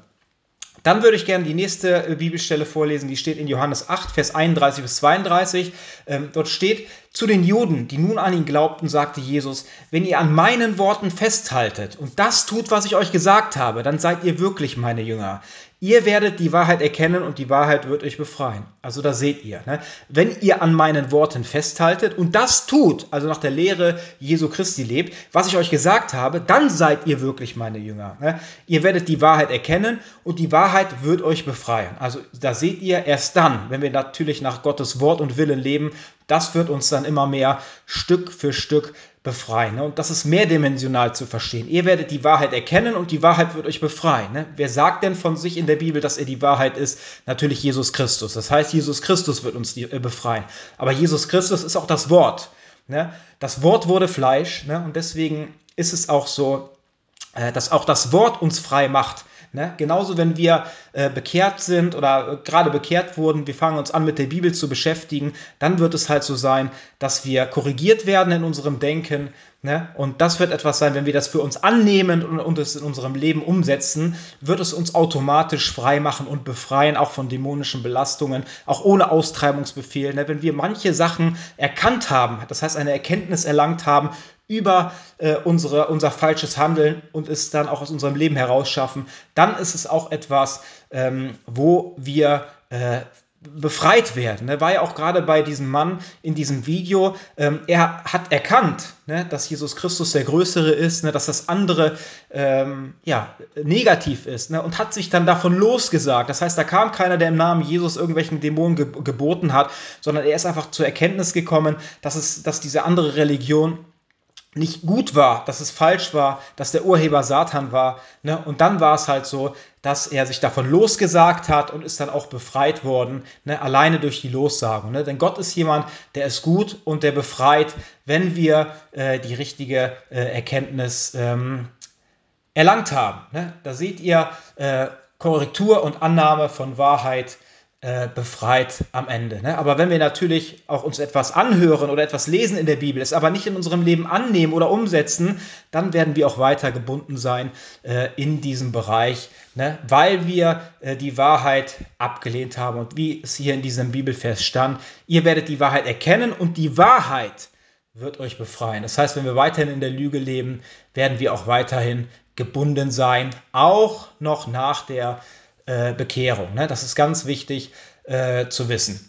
Dann würde ich gerne die nächste äh, Bibelstelle vorlesen, die steht in Johannes 8, Vers 31 bis 32. Ähm, dort steht, zu den Juden, die nun an ihn glaubten, sagte Jesus, wenn ihr an meinen Worten festhaltet und das tut, was ich euch gesagt habe, dann seid ihr wirklich meine Jünger. Ihr werdet die Wahrheit erkennen und die Wahrheit wird euch befreien. Also da seht ihr, ne? wenn ihr an meinen Worten festhaltet und das tut, also nach der Lehre Jesu Christi lebt, was ich euch gesagt habe, dann seid ihr wirklich meine Jünger. Ne? Ihr werdet die Wahrheit erkennen und die Wahrheit wird euch befreien. Also da seht ihr erst dann, wenn wir natürlich nach Gottes Wort und Willen leben, das wird uns dann immer mehr Stück für Stück befreien. Ne? Und das ist mehrdimensional zu verstehen. Ihr werdet die Wahrheit erkennen und die Wahrheit wird euch befreien. Ne? Wer sagt denn von sich in der Bibel, dass er die Wahrheit ist? Natürlich Jesus Christus. Das heißt, Jesus Christus wird uns äh, befreien. Aber Jesus Christus ist auch das Wort. Ne? Das Wort wurde Fleisch und deswegen ist es auch so, äh, dass auch das Wort uns frei macht. Ne? Genauso, wenn wir äh, bekehrt sind oder äh, gerade bekehrt wurden, wir fangen uns an mit der Bibel zu beschäftigen, dann wird es halt so sein, dass wir korrigiert werden in unserem Denken, Ne? Und das wird etwas sein, wenn wir das für uns annehmen und, und es in unserem Leben umsetzen, wird es uns automatisch frei machen und befreien, auch von dämonischen Belastungen, auch ohne Austreibungsbefehl. Ne? Wenn wir manche Sachen erkannt haben, das heißt eine Erkenntnis erlangt haben über äh, unsere, unser falsches Handeln und es dann auch aus unserem Leben herausschaffen, dann ist es auch etwas, ähm, wo wir äh, befreit werden. Ne? War ja auch gerade bei diesem Mann in diesem Video, ähm, er hat erkannt, ne, dass Jesus Christus der Größere ist, ne, dass das andere ähm, ja, negativ ist ne, und hat sich dann davon losgesagt. Das heißt, da kam keiner, der im Namen Jesus irgendwelchen Dämonen ge geboten hat, sondern er ist einfach zur Erkenntnis gekommen, dass, es, dass diese andere Religion nicht gut war, dass es falsch war, dass der Urheber Satan war. Ne? Und dann war es halt so, dass er sich davon losgesagt hat und ist dann auch befreit worden, ne? alleine durch die Lossagung. Ne? Denn Gott ist jemand, der ist gut und der befreit, wenn wir äh, die richtige äh, Erkenntnis ähm, erlangt haben. Ne? Da seht ihr äh, Korrektur und Annahme von Wahrheit äh, befreit am Ende. Ne? Aber wenn wir natürlich auch uns etwas anhören oder etwas lesen in der Bibel, es aber nicht in unserem Leben annehmen oder umsetzen, dann werden wir auch weiter gebunden sein äh, in diesem Bereich, ne? weil wir äh, die Wahrheit abgelehnt haben. Und wie es hier in diesem Bibelvers stand, ihr werdet die Wahrheit erkennen und die Wahrheit wird euch befreien. Das heißt, wenn wir weiterhin in der Lüge leben, werden wir auch weiterhin gebunden sein, auch noch nach der äh, Bekehrung. Ne? Das ist ganz wichtig äh, zu wissen.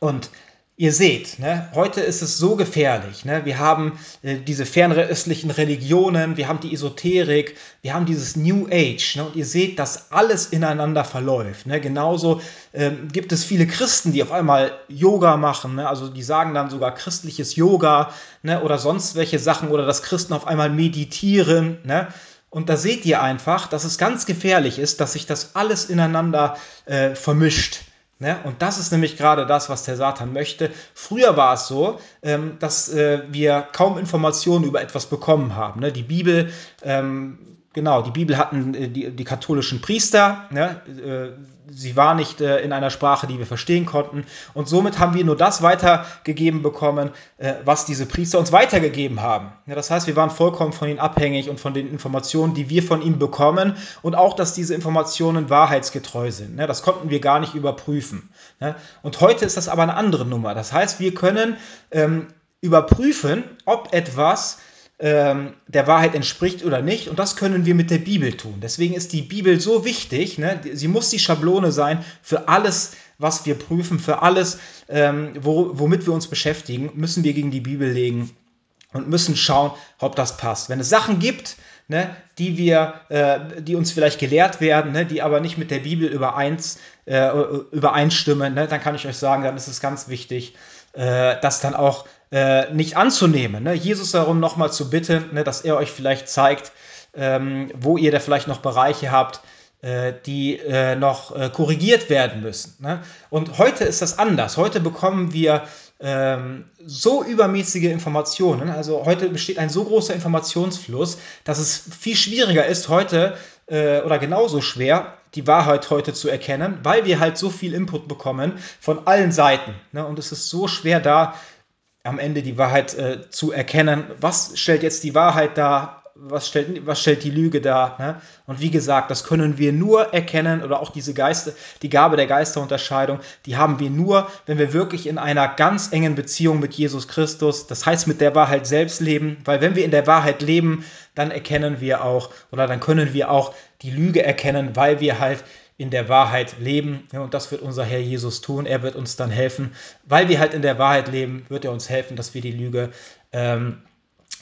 Und ihr seht, ne, heute ist es so gefährlich. Ne? Wir haben äh, diese fernöstlichen Religionen, wir haben die Esoterik, wir haben dieses New Age. Ne? Und ihr seht, dass alles ineinander verläuft. Ne? Genauso ähm, gibt es viele Christen, die auf einmal Yoga machen. Ne? Also die sagen dann sogar christliches Yoga ne? oder sonst welche Sachen oder dass Christen auf einmal meditieren. Ne? Und da seht ihr einfach, dass es ganz gefährlich ist, dass sich das alles ineinander äh, vermischt. Ne? Und das ist nämlich gerade das, was der Satan möchte. Früher war es so, ähm, dass äh, wir kaum Informationen über etwas bekommen haben. Ne? Die Bibel ähm, genau, die Bibel hatten äh, die, die katholischen Priester, ne? Äh, sie war nicht äh, in einer Sprache, die wir verstehen konnten. Und somit haben wir nur das weitergegeben bekommen, was diese Priester uns weitergegeben haben. das heißt, wir waren vollkommen von ihnen abhängig und von den Informationen, die wir von ihnen bekommen und auch, dass diese Informationen wahrheitsgetreu sind. das konnten wir gar nicht überprüfen. Und heute ist das aber eine andere Nummer. Das heißt, wir können ähm, überprüfen, ob etwas ähm, der Wahrheit entspricht oder nicht. Und das können wir mit der Bibel tun. Deswegen ist die Bibel so wichtig. Ne? Sie muss die Schablone sein für alles, was wir prüfen, für alles, ähm, wo, womit wir uns beschäftigen, müssen wir gegen die Bibel legen und müssen schauen, ob das passt. Wenn es Sachen gibt, ne, die wir, äh, die uns vielleicht gelehrt werden, ne, die aber nicht mit der Bibel übereins, äh, übereinstimmen, ne, dann kann ich euch sagen, dann ist es ganz wichtig, äh, das dann auch äh, nicht anzunehmen. Ne? Jesus darum nochmal zu bitten, ne, dass er euch vielleicht zeigt, ähm, wo ihr da vielleicht noch Bereiche habt, äh, die äh, noch äh, korrigiert werden müssen. Ne? Und heute ist das anders. Heute bekommen wir ähm, so übermäßige Informationen. Also heute besteht ein so großer Informationsfluss, dass es viel schwieriger ist, heute äh, oder genauso schwer, die Wahrheit heute zu erkennen, weil wir halt so viel Input bekommen von allen Seiten. Ne? Und es ist so schwer da, am Ende die Wahrheit äh, zu erkennen. Was stellt jetzt die Wahrheit dar? Was stellt, was stellt die Lüge dar? Ne? Und wie gesagt, das können wir nur erkennen oder auch diese Geister, die Gabe der Geisterunterscheidung, die haben wir nur, wenn wir wirklich in einer ganz engen Beziehung mit Jesus Christus, das heißt mit der Wahrheit selbst leben, weil wenn wir in der Wahrheit leben, dann erkennen wir auch oder dann können wir auch die Lüge erkennen, weil wir halt in der Wahrheit leben. Und das wird unser Herr Jesus tun. Er wird uns dann helfen. Weil wir halt in der Wahrheit leben, wird er uns helfen, dass wir die Lüge ähm,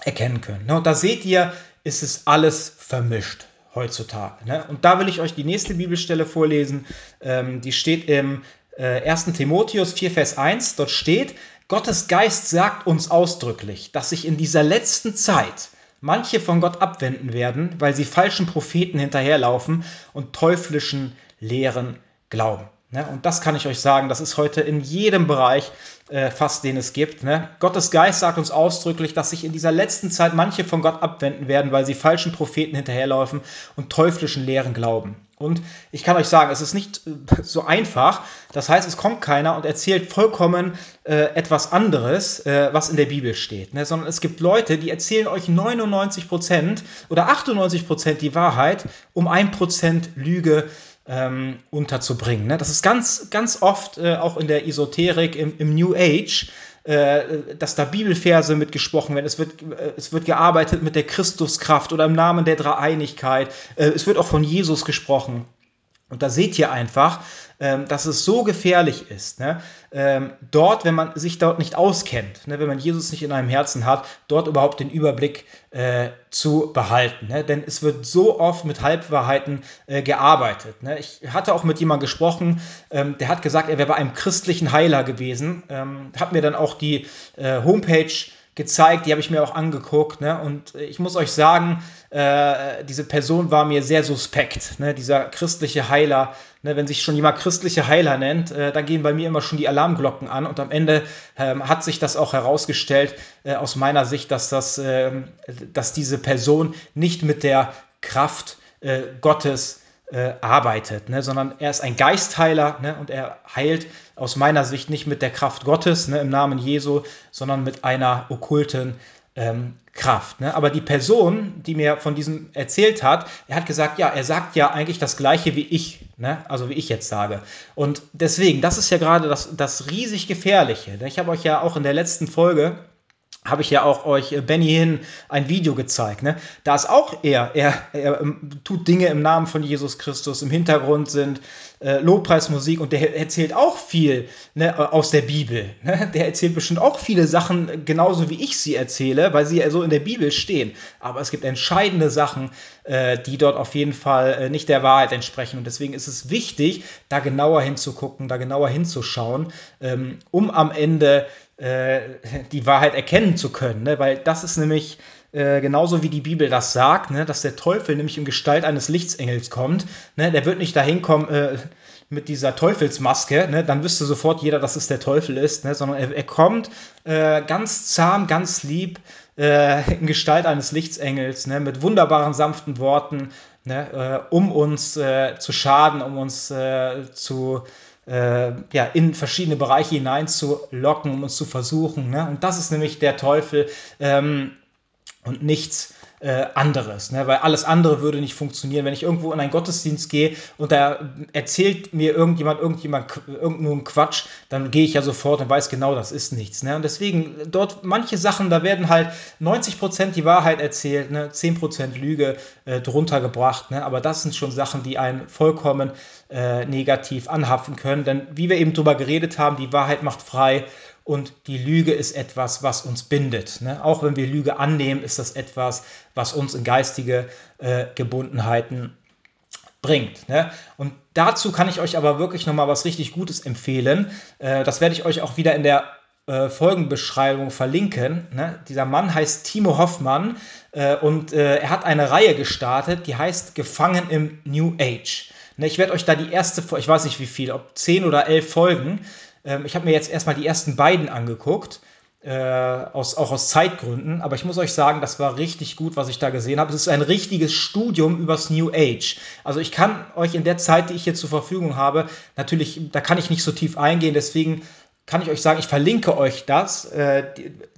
erkennen können. Und da seht ihr, ist es alles vermischt heutzutage. Ne? Und da will ich euch die nächste Bibelstelle vorlesen. Ähm, die steht im äh, 1. Timotheus 4, Vers 1. Dort steht, Gottes Geist sagt uns ausdrücklich, dass sich in dieser letzten Zeit manche von Gott abwenden werden, weil sie falschen Propheten hinterherlaufen und teuflischen Lehren glauben. Ne? Und das kann ich euch sagen, das ist heute in jedem Bereich äh, fast, den es gibt. Ne? Gottes Geist sagt uns ausdrücklich, dass sich in dieser letzten Zeit manche von Gott abwenden werden, weil sie falschen Propheten hinterherlaufen und teuflischen Lehren glauben. Und ich kann euch sagen, es ist nicht äh, so einfach. Das heißt, es kommt keiner und erzählt vollkommen äh, etwas anderes, äh, was in der Bibel steht. Ne? Sondern es gibt Leute, die erzählen euch 99% oder 98% die Wahrheit, um 1% Lüge ähm, unterzubringen. Ne? Das ist ganz, ganz oft äh, auch in der Esoterik, im, im New Age, äh, dass da Bibelverse mitgesprochen werden. Es wird, äh, es wird gearbeitet mit der Christuskraft oder im Namen der Dreieinigkeit. Äh, es wird auch von Jesus gesprochen. Und da seht ihr einfach, ähm, dass es so gefährlich ist, ne? ähm, dort, wenn man sich dort nicht auskennt, ne? wenn man Jesus nicht in einem Herzen hat, dort überhaupt den Überblick äh, zu behalten. Ne? Denn es wird so oft mit Halbwahrheiten äh, gearbeitet. Ne? Ich hatte auch mit jemandem gesprochen, ähm, der hat gesagt, er wäre bei einem christlichen Heiler gewesen, ähm, hat mir dann auch die äh, Homepage gezeigt, die habe ich mir auch angeguckt. Ne? Und ich muss euch sagen, äh, diese Person war mir sehr suspekt. Ne? Dieser christliche Heiler, ne? wenn sich schon jemand christliche Heiler nennt, äh, dann gehen bei mir immer schon die Alarmglocken an. Und am Ende ähm, hat sich das auch herausgestellt, äh, aus meiner Sicht, dass, das, ähm, dass diese Person nicht mit der Kraft äh, Gottes äh, arbeitet, ne? sondern er ist ein Geistheiler ne? und er heilt aus meiner Sicht nicht mit der Kraft Gottes ne? im Namen Jesu, sondern mit einer okkulten ähm, Kraft. Ne? Aber die Person, die mir von diesem erzählt hat, er hat gesagt, ja, er sagt ja eigentlich das Gleiche wie ich, ne? also wie ich jetzt sage. Und deswegen, das ist ja gerade das, das riesig Gefährliche. Ne? Ich habe euch ja auch in der letzten Folge habe ich ja auch euch äh, Benny Hinn ein Video gezeigt. Ne? Da ist auch er, er, er ähm, tut Dinge im Namen von Jesus Christus. Im Hintergrund sind äh, Lobpreismusik und der erzählt auch viel ne, aus der Bibel. Ne? Der erzählt bestimmt auch viele Sachen, genauso wie ich sie erzähle, weil sie ja so in der Bibel stehen. Aber es gibt entscheidende Sachen, äh, die dort auf jeden Fall äh, nicht der Wahrheit entsprechen. Und deswegen ist es wichtig, da genauer hinzugucken, da genauer hinzuschauen, ähm, um am Ende die Wahrheit erkennen zu können. Ne? Weil das ist nämlich äh, genauso wie die Bibel das sagt, ne? dass der Teufel nämlich in Gestalt eines Lichtsengels kommt. Ne? Der wird nicht dahin kommen äh, mit dieser Teufelsmaske, ne? dann wüsste sofort jeder, dass es der Teufel ist, ne? sondern er, er kommt äh, ganz zahm, ganz lieb äh, in Gestalt eines Lichtsengels, ne? mit wunderbaren, sanften Worten, ne? um uns zu schaden, um uns zu äh, ja, in verschiedene Bereiche hineinzulocken, um uns zu versuchen. Ne? Und das ist nämlich der Teufel ähm, und nichts äh, anderes, ne? weil alles andere würde nicht funktionieren. Wenn ich irgendwo in einen Gottesdienst gehe und da erzählt mir irgendjemand, irgendjemand irgendeinen Quatsch, dann gehe ich ja sofort und weiß genau, das ist nichts. Ne? Und deswegen dort manche Sachen, da werden halt 90% die Wahrheit erzählt, ne? 10% Lüge äh, drunter gebracht, ne? aber das sind schon Sachen, die einen vollkommen äh, negativ anhaften können. Denn wie wir eben drüber geredet haben, die Wahrheit macht frei und die Lüge ist etwas, was uns bindet. Ne? Auch wenn wir Lüge annehmen, ist das etwas, was uns in geistige äh, Gebundenheiten bringt. Ne? Und dazu kann ich euch aber wirklich nochmal was richtig Gutes empfehlen. Äh, das werde ich euch auch wieder in der äh, Folgenbeschreibung verlinken. Ne? Dieser Mann heißt Timo Hoffmann äh, und äh, er hat eine Reihe gestartet, die heißt Gefangen im New Age. Ne, ich werde euch da die erste, ich weiß nicht wie viel, ob zehn oder elf Folgen, ich habe mir jetzt erstmal die ersten beiden angeguckt. Äh, aus, auch aus Zeitgründen, aber ich muss euch sagen, das war richtig gut, was ich da gesehen habe. Es ist ein richtiges Studium übers New Age. Also ich kann euch in der Zeit, die ich hier zur Verfügung habe, natürlich, da kann ich nicht so tief eingehen, deswegen kann ich euch sagen, ich verlinke euch das, äh,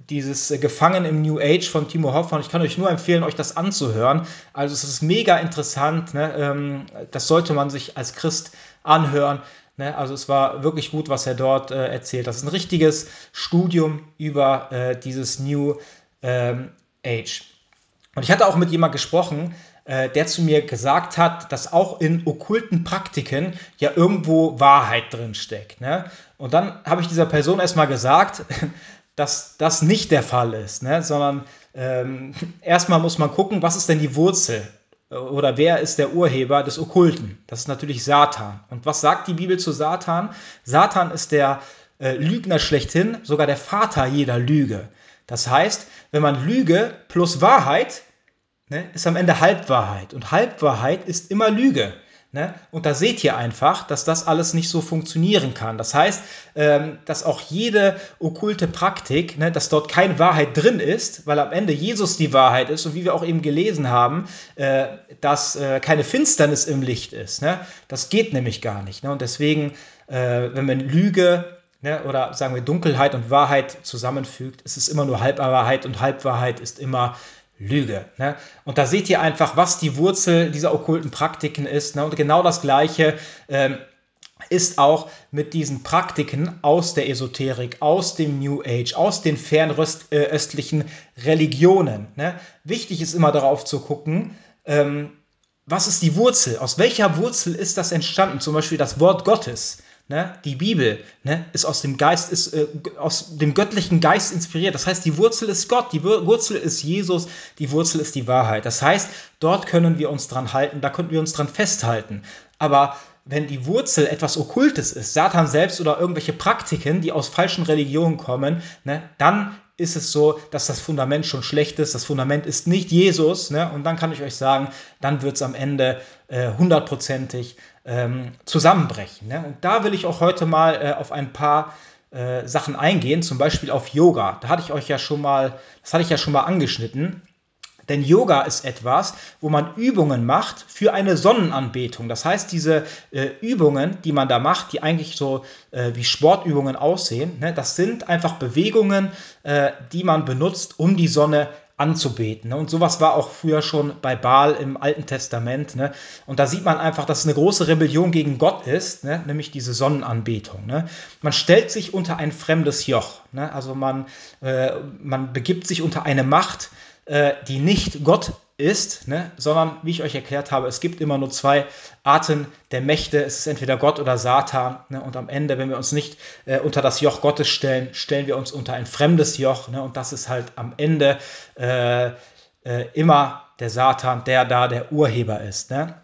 dieses Gefangen im New Age von Timo Hoffmann. Ich kann euch nur empfehlen, euch das anzuhören. Also es ist mega interessant, ne? ähm, das sollte man sich als Christ anhören. Ne? Also es war wirklich gut, was er dort äh, erzählt. Das ist ein richtiges Studium über äh, dieses New ähm, Age. Und ich hatte auch mit jemandem gesprochen, äh, der zu mir gesagt hat, dass auch in okkulten Praktiken ja irgendwo Wahrheit drin steckt. Ne? Und dann habe ich dieser Person erstmal gesagt, dass das nicht der Fall ist, ne? sondern ähm, erstmal muss man gucken, was ist denn die Wurzel oder wer ist der Urheber des Okkulten? Das ist natürlich Satan. Und was sagt die Bibel zu Satan? Satan ist der äh, Lügner schlechthin, sogar der Vater jeder Lüge. Das heißt, wenn man Lüge plus Wahrheit, ne, ist am Ende Halbwahrheit. Und Halbwahrheit ist immer Lüge. Ne? Und da seht ihr einfach, dass das alles nicht so funktionieren kann. Das heißt, ähm, dass auch jede okkulte Praktik, ne, dass dort keine Wahrheit drin ist, weil am Ende Jesus die Wahrheit ist und wie wir auch eben gelesen haben, äh, dass äh, keine Finsternis im Licht ist. Ne? Das geht nämlich gar nicht. Ne? Und deswegen, äh, wenn man Lüge ne, oder sagen wir Dunkelheit und Wahrheit zusammenfügt, ist es immer nur Halbwahrheit und Halbwahrheit ist immer Lüge. Ne? Und da seht ihr einfach, was die Wurzel dieser okkulten Praktiken ist. Ne? Und genau das Gleiche ähm, ist auch mit diesen Praktiken aus der Esoterik, aus dem New Age, aus den fernöstlichen äh, Religionen. Ne? Wichtig ist immer darauf zu gucken, ähm, was ist die Wurzel? Aus welcher Wurzel ist das entstanden? Zum Beispiel das Wort Gottes. Ne? Die Bibel ne, ist aus dem Geist, ist äh, aus dem göttlichen Geist inspiriert. Das heißt, die Wurzel ist Gott, die Wurzel ist Jesus, die Wurzel ist die Wahrheit. Das heißt, dort können wir uns dran halten, da können wir uns dran festhalten. Aber wenn die Wurzel etwas Okkultes ist, Satan selbst oder irgendwelche Praktiken, die aus falschen Religionen kommen, ne, dann ist es so, dass das Fundament schon schlecht ist. Das Fundament ist nicht Jesus. Ne? Und dann kann ich euch sagen, dann wird es am Ende äh, hundertprozentig ähm, zusammenbrechen. Ne? Und da will ich auch heute mal äh, auf ein paar äh, Sachen eingehen, zum Beispiel auf Yoga. Da hatte ich euch ja schon mal, das hatte ich ja schon mal angeschnitten. Denn Yoga ist etwas, wo man Übungen macht für eine Sonnenanbetung. Das heißt, diese äh, Übungen, die man da macht, die eigentlich so äh, wie Sportübungen aussehen, ne, das sind einfach Bewegungen, äh, die man benutzt, um die Sonne anzubeten. Ne? Und sowas war auch früher schon bei Baal im Alten Testament. Ne? Und da sieht man einfach, dass es eine große Rebellion gegen Gott ist, ne? nämlich diese Sonnenanbetung. Ne? Man stellt sich unter ein fremdes Joch. Ne? Also man, äh, man begibt sich unter eine Macht, äh, die nicht Gott ist, ne? sondern wie ich euch erklärt habe, es gibt immer nur zwei Arten der Mächte. Es ist entweder Gott oder Satan. Ne? Und am Ende, wenn wir uns nicht äh, unter das Joch Gottes stellen, stellen wir uns unter ein fremdes Joch. Ne? Und das ist halt am Ende äh, äh, immer der Satan, der da der Urheber ist. Ne?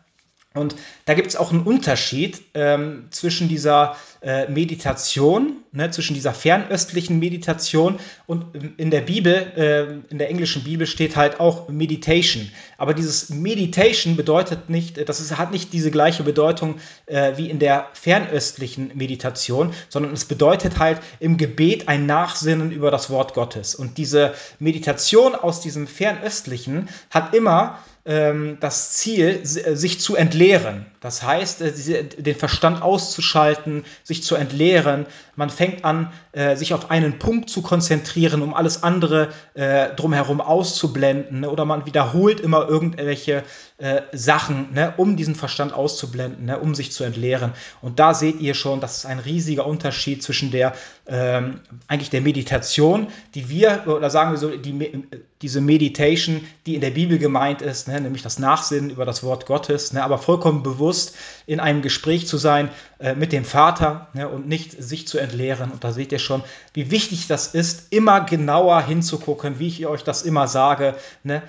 Und da gibt es auch einen Unterschied ähm, zwischen dieser äh, Meditation, ne, zwischen dieser fernöstlichen Meditation und in der Bibel, äh, in der englischen Bibel steht halt auch Meditation. Aber dieses Meditation bedeutet nicht, das ist, hat nicht diese gleiche Bedeutung äh, wie in der fernöstlichen Meditation, sondern es bedeutet halt im Gebet ein Nachsinnen über das Wort Gottes. Und diese Meditation aus diesem fernöstlichen hat immer das Ziel, äh, sich zu entleeren. Das heißt, äh, den Verstand auszuschalten, sich zu entleeren. Man fängt an, äh, sich auf einen Punkt zu konzentrieren, um alles andere drumherum auszublenden. Oder man wiederholt immer irgendwelche Sachen, ne? um diesen Verstand auszublenden, ne? um sich zu entleeren. Und da seht ihr schon, das ist ein riesiger Unterschied zwischen der ähm, eigentlich der Meditation, die wir, oder sagen wir so, die, diese Meditation, die in der Bibel gemeint ist, ne, nämlich das Nachsinnen über das Wort Gottes, ne, aber vollkommen bewusst in einem Gespräch zu sein äh, mit dem Vater ne, und nicht sich zu entleeren. Und da seht ihr schon, wie wichtig das ist, immer genauer hinzugucken, wie ich euch das immer sage. Ne.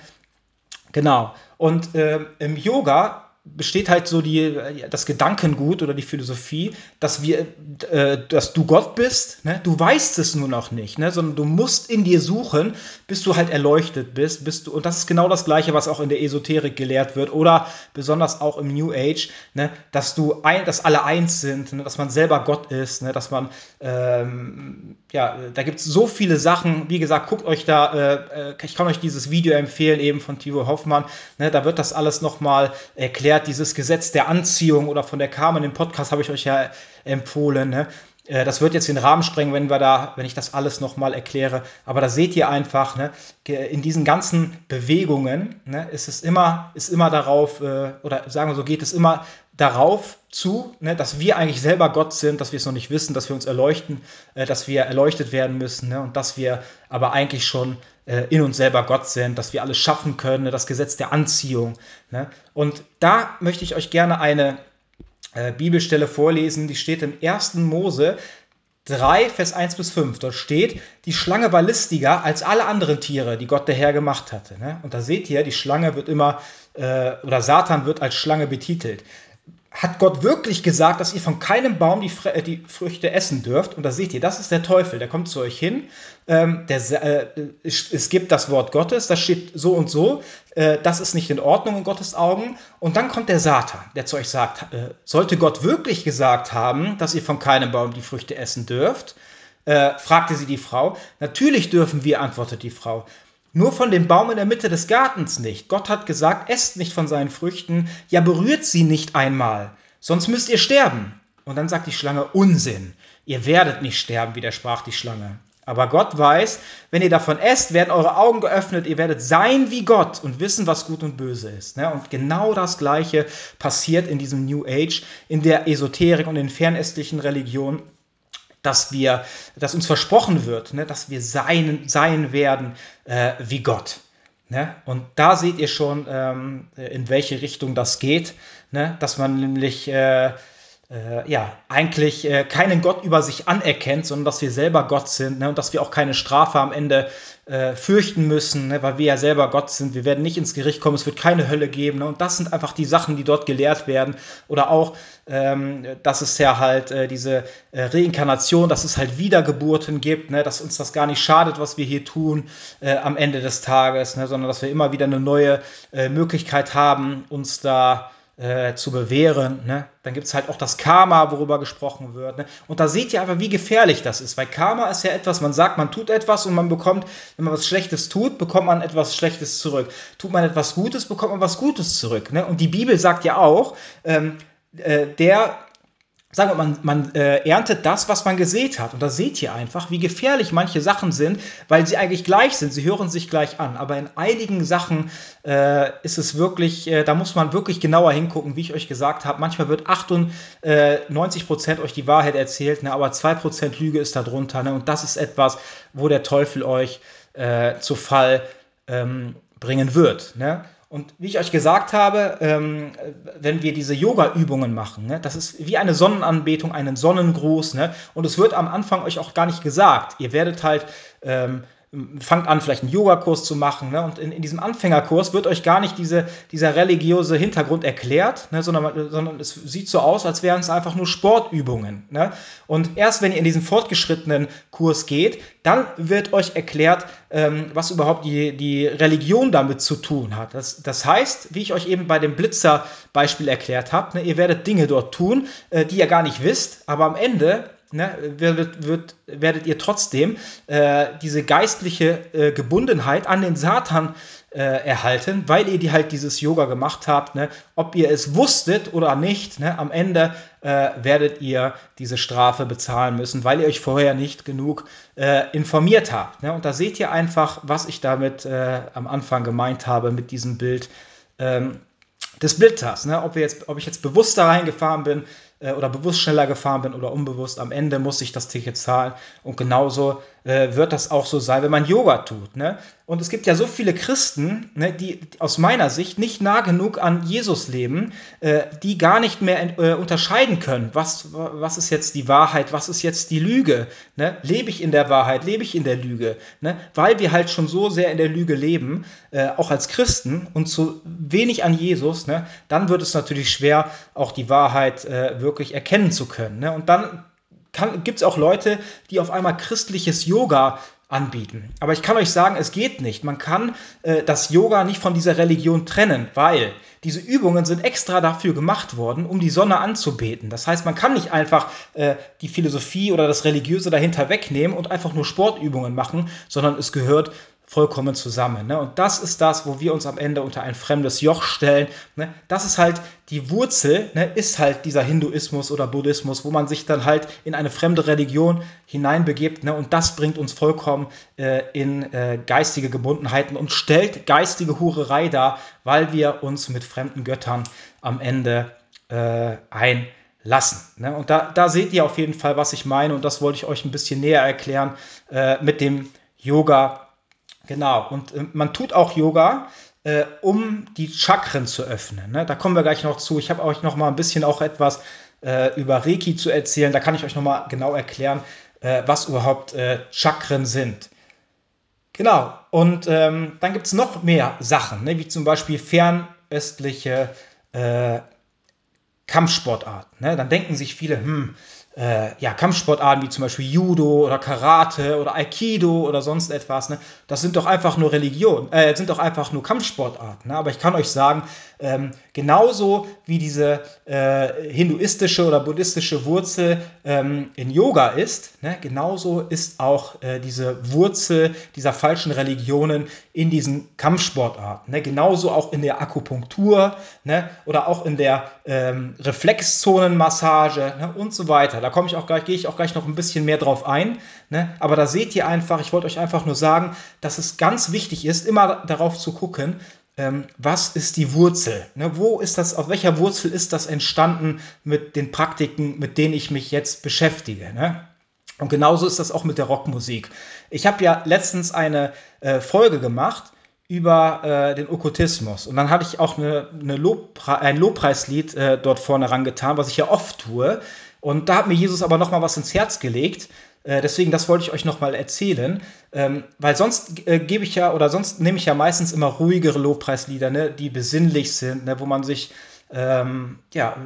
Genau. Und äh, im Yoga besteht halt so die, das Gedankengut oder die Philosophie, dass wir, äh, dass du Gott bist, ne? du weißt es nur noch nicht, ne? sondern du musst in dir suchen, bis du halt erleuchtet bist, bist du, und das ist genau das Gleiche, was auch in der Esoterik gelehrt wird oder besonders auch im New Age, ne? dass du ein, dass alle eins sind, ne? dass man selber Gott ist, ne? dass man, ähm, ja, da gibt es so viele Sachen, wie gesagt, guckt euch da, äh, äh, ich kann euch dieses Video empfehlen, eben von Tivo Hoffmann, ne? da wird das alles nochmal erklärt, erklärt, dieses Gesetz der Anziehung oder von der Karma, den Podcast habe ich euch ja empfohlen. Ne? Äh, das wird jetzt den Rahmen sprengen, wenn wir da, wenn ich das alles nochmal erkläre. Aber da seht ihr einfach, ne, in diesen ganzen Bewegungen ne, ist es immer, ist immer darauf, äh, oder sagen wir so, geht es immer darauf zu, ne, dass wir eigentlich selber Gott sind, dass wir es noch nicht wissen, dass wir uns erleuchten, äh, dass wir erleuchtet werden müssen ne, und dass wir aber eigentlich schon in uns selber Gott sind, dass wir alles schaffen können, ne, das Gesetz der Anziehung. Ne. Und da möchte ich euch gerne eine äh, Bibelstelle vorlesen, die steht im 1. Mose 3, Vers 1 bis 5. Dort steht, die Schlange war listiger als alle anderen Tiere, die Gott der Herr gemacht hatte. Ne? Und da seht ihr, die Schlange wird immer, äh, oder Satan wird als Schlange betitelt hat Gott wirklich gesagt, dass ihr von keinem Baum die, Fr äh, die Früchte essen dürft? Und da seht ihr, das ist der Teufel, der kommt zu euch hin. Ähm, der, äh, es, es, gibt das Wort Gottes, das steht so und so. Äh, das ist nicht in Ordnung in Gottes Augen. Und dann kommt der Satan, der zu euch sagt, äh, sollte Gott wirklich gesagt haben, dass ihr von keinem Baum die Früchte essen dürft? Äh, fragte sie die Frau. Natürlich dürfen wir, antwortet die Frau. Nur von dem Baum in der Mitte des Gartens nicht. Gott hat gesagt, esst nicht von seinen Früchten, ja berührt sie nicht einmal, sonst müsst ihr sterben. Und dann sagt die Schlange Unsinn. Ihr werdet nicht sterben, widersprach die Schlange. Aber Gott weiß, wenn ihr davon esst, werden eure Augen geöffnet, ihr werdet sein wie Gott und wissen, was gut und böse ist. Ne? Und genau das Gleiche passiert in diesem New Age, in der Esoterik und in fernöstlichen Religionen dass wir, dass uns versprochen wird, ne, dass wir sein, sein werden äh, wie Gott. Ne? Und da seht ihr schon, ähm, in welche Richtung das geht, ne? dass man nämlich äh, äh, ja, eigentlich äh, keinen Gott über sich anerkennt, sondern dass wir selber Gott sind ne? und dass wir auch keine Strafe am Ende äh, fürchten müssen, ne? weil wir ja selber Gott sind. Wir werden nicht ins Gericht kommen, es wird keine Hölle geben. Ne? Und das sind einfach die Sachen, die dort gelehrt werden. Oder auch, ähm, dass es ja halt äh, diese äh, Reinkarnation, dass es halt Wiedergeburten gibt, ne? dass uns das gar nicht schadet, was wir hier tun äh, am Ende des Tages, ne? sondern dass wir immer wieder eine neue Möglichkeit haben, uns da äh, zu bewähren. Ne? Dann gibt es halt auch das Karma, worüber gesprochen wird. Ne? Und da seht ihr aber, wie gefährlich das ist, weil Karma ist ja etwas, man sagt, man tut etwas und man bekommt, wenn man was Schlechtes tut, bekommt man etwas Schlechtes zurück. Tut man etwas Gutes, bekommt man was Gutes zurück. Ne? Und die Bibel sagt ja auch, ähm, äh, der sagen wir, man, man äh, erntet das, was man gesät hat. Und da seht ihr einfach, wie gefährlich manche Sachen sind, weil sie eigentlich gleich sind. Sie hören sich gleich an. Aber in einigen Sachen äh, ist es wirklich, äh, da muss man wirklich genauer hingucken, wie ich euch gesagt habe. Manchmal wird 98% euch die Wahrheit erzählt, ne, aber 2% Lüge ist darunter. Ne, und das ist etwas, wo der Teufel euch äh, zu Fall ähm, bringen wird. Ne? Und wie ich euch gesagt habe, ähm, wenn wir diese Yoga-Übungen machen, ne, das ist wie eine Sonnenanbetung, einen Sonnengruß, ne, und es wird am Anfang euch auch gar nicht gesagt. Ihr werdet halt ähm, fangt an, vielleicht einen Yogakurs zu machen. Ne? Und in, in, diesem Anfängerkurs wird euch gar nicht diese, dieser religiöse Hintergrund erklärt, ne? sondern, sondern es sieht so aus, als wären es einfach nur Sportübungen. Ne? Und erst wenn ihr in diesen fortgeschrittenen Kurs geht, dann wird euch erklärt, ähm, was überhaupt die, die Religion damit zu tun hat. Das, das heißt, wie ich euch eben bei dem Blitzer-Beispiel erklärt habe, ne, ihr werdet Dinge dort tun, äh, die ihr gar nicht wisst, aber am Ende ne, werdet, wird, werdet ihr trotzdem äh, diese geistliche äh, Gebundenheit an den Satan äh, erhalten, weil ihr die halt dieses Yoga gemacht habt. Ne? Ob ihr es wusstet oder nicht, ne? am Ende äh, werdet ihr diese Strafe bezahlen müssen, weil ihr euch vorher nicht genug äh, informiert habt. Ne? Und da seht ihr einfach, was ich damit äh, am Anfang gemeint habe mit diesem Bild. Ähm, des Blitzers, ne? ob, wir jetzt, ob ich jetzt bewusst da reingefahren bin, oder bewusst schneller gefahren bin oder unbewusst, am Ende muss ich das Ticket zahlen. Und genauso äh, wird das auch so sein, wenn man Yoga tut. Ne? Und es gibt ja so viele Christen, ne, die aus meiner Sicht nicht nah genug an Jesus leben, äh, die gar nicht mehr äh, unterscheiden können, was, was ist jetzt die Wahrheit, was ist jetzt die Lüge. Ne? Lebe ich in der Wahrheit, lebe ich in der Lüge? Ne? Weil wir halt schon so sehr in der Lüge leben, äh, auch als Christen, und zu wenig an Jesus, ne? dann wird es natürlich schwer, auch die Wahrheit äh, wirklich erkennen zu können. Ne? Und dann gibt es auch Leute, die auf einmal christliches Yoga anbieten. Aber ich kann euch sagen, es geht nicht. Man kann äh, das Yoga nicht von dieser Religion trennen, weil diese Übungen sind extra dafür gemacht worden, um die Sonne anzubeten. Das heißt, man kann nicht einfach äh, die Philosophie oder das Religiöse dahinter wegnehmen und einfach nur Sportübungen machen, sondern es gehört vollkommen zusammen. Ne? Und das ist das, wo wir uns am Ende unter ein fremdes Joch stellen. Ne? Das ist halt die Wurzel, ne? ist halt dieser Hinduismus oder Buddhismus, wo man sich dann halt in eine fremde Religion hineinbegibt. Ne? Und das bringt uns vollkommen äh, in äh, geistige Gebundenheiten und stellt geistige Hurerei dar, weil wir uns mit fremden Göttern am Ende äh, einlassen. Ne? Und da, da seht ihr auf jeden Fall, was ich meine. Und das wollte ich euch ein bisschen näher erklären äh, mit dem Yoga Genau, und äh, man tut auch Yoga, äh, um die Chakren zu öffnen. Ne? Da kommen wir gleich noch zu. Ich habe euch noch mal ein bisschen auch etwas äh, über Reiki zu erzählen. Da kann ich euch noch mal genau erklären, äh, was überhaupt äh, Chakren sind. Genau, und ähm, dann gibt es noch mehr Sachen, ne? wie zum Beispiel fernöstliche äh, Kampfsportarten. Ne? Dann denken sich viele, hm, äh, ja, Kampfsportarten wie zum Beispiel Judo oder Karate oder Aikido oder sonst etwas, ne, das sind doch einfach nur Religion, äh, sind doch einfach nur Kampfsportarten. Ne? Aber ich kann euch sagen, ähm, genauso wie diese äh, hinduistische oder buddhistische Wurzel ähm, in Yoga ist, ne, genauso ist auch äh, diese Wurzel dieser falschen Religionen in diesen Kampfsportarten. Ne? Genauso auch in der Akupunktur ne? oder auch in der ähm, Reflexzonenmassage ne? und so weiter. Da komme ich auch gleich, gehe ich auch gleich noch ein bisschen mehr drauf ein. Ne? Aber da seht ihr einfach, ich wollte euch einfach nur sagen, dass es ganz wichtig ist, immer darauf zu gucken, ähm, was ist die Wurzel? Ne? Wo ist das, auf welcher Wurzel ist das entstanden mit den Praktiken, mit denen ich mich jetzt beschäftige? Ne? Und genauso ist das auch mit der Rockmusik. Ich habe ja letztens eine äh, Folge gemacht über äh, den Okkultismus. Und dann hatte ich auch eine, eine Lobpre ein Lobpreislied äh, dort vorne rangetan, was ich ja oft tue. Und da hat mir Jesus aber noch mal was ins Herz gelegt. Äh, deswegen, das wollte ich euch noch mal erzählen. Ähm, weil sonst äh, gebe ich ja, oder sonst nehme ich ja meistens immer ruhigere Lobpreislieder, ne, die besinnlich sind, ne, wo man sich ähm, ja,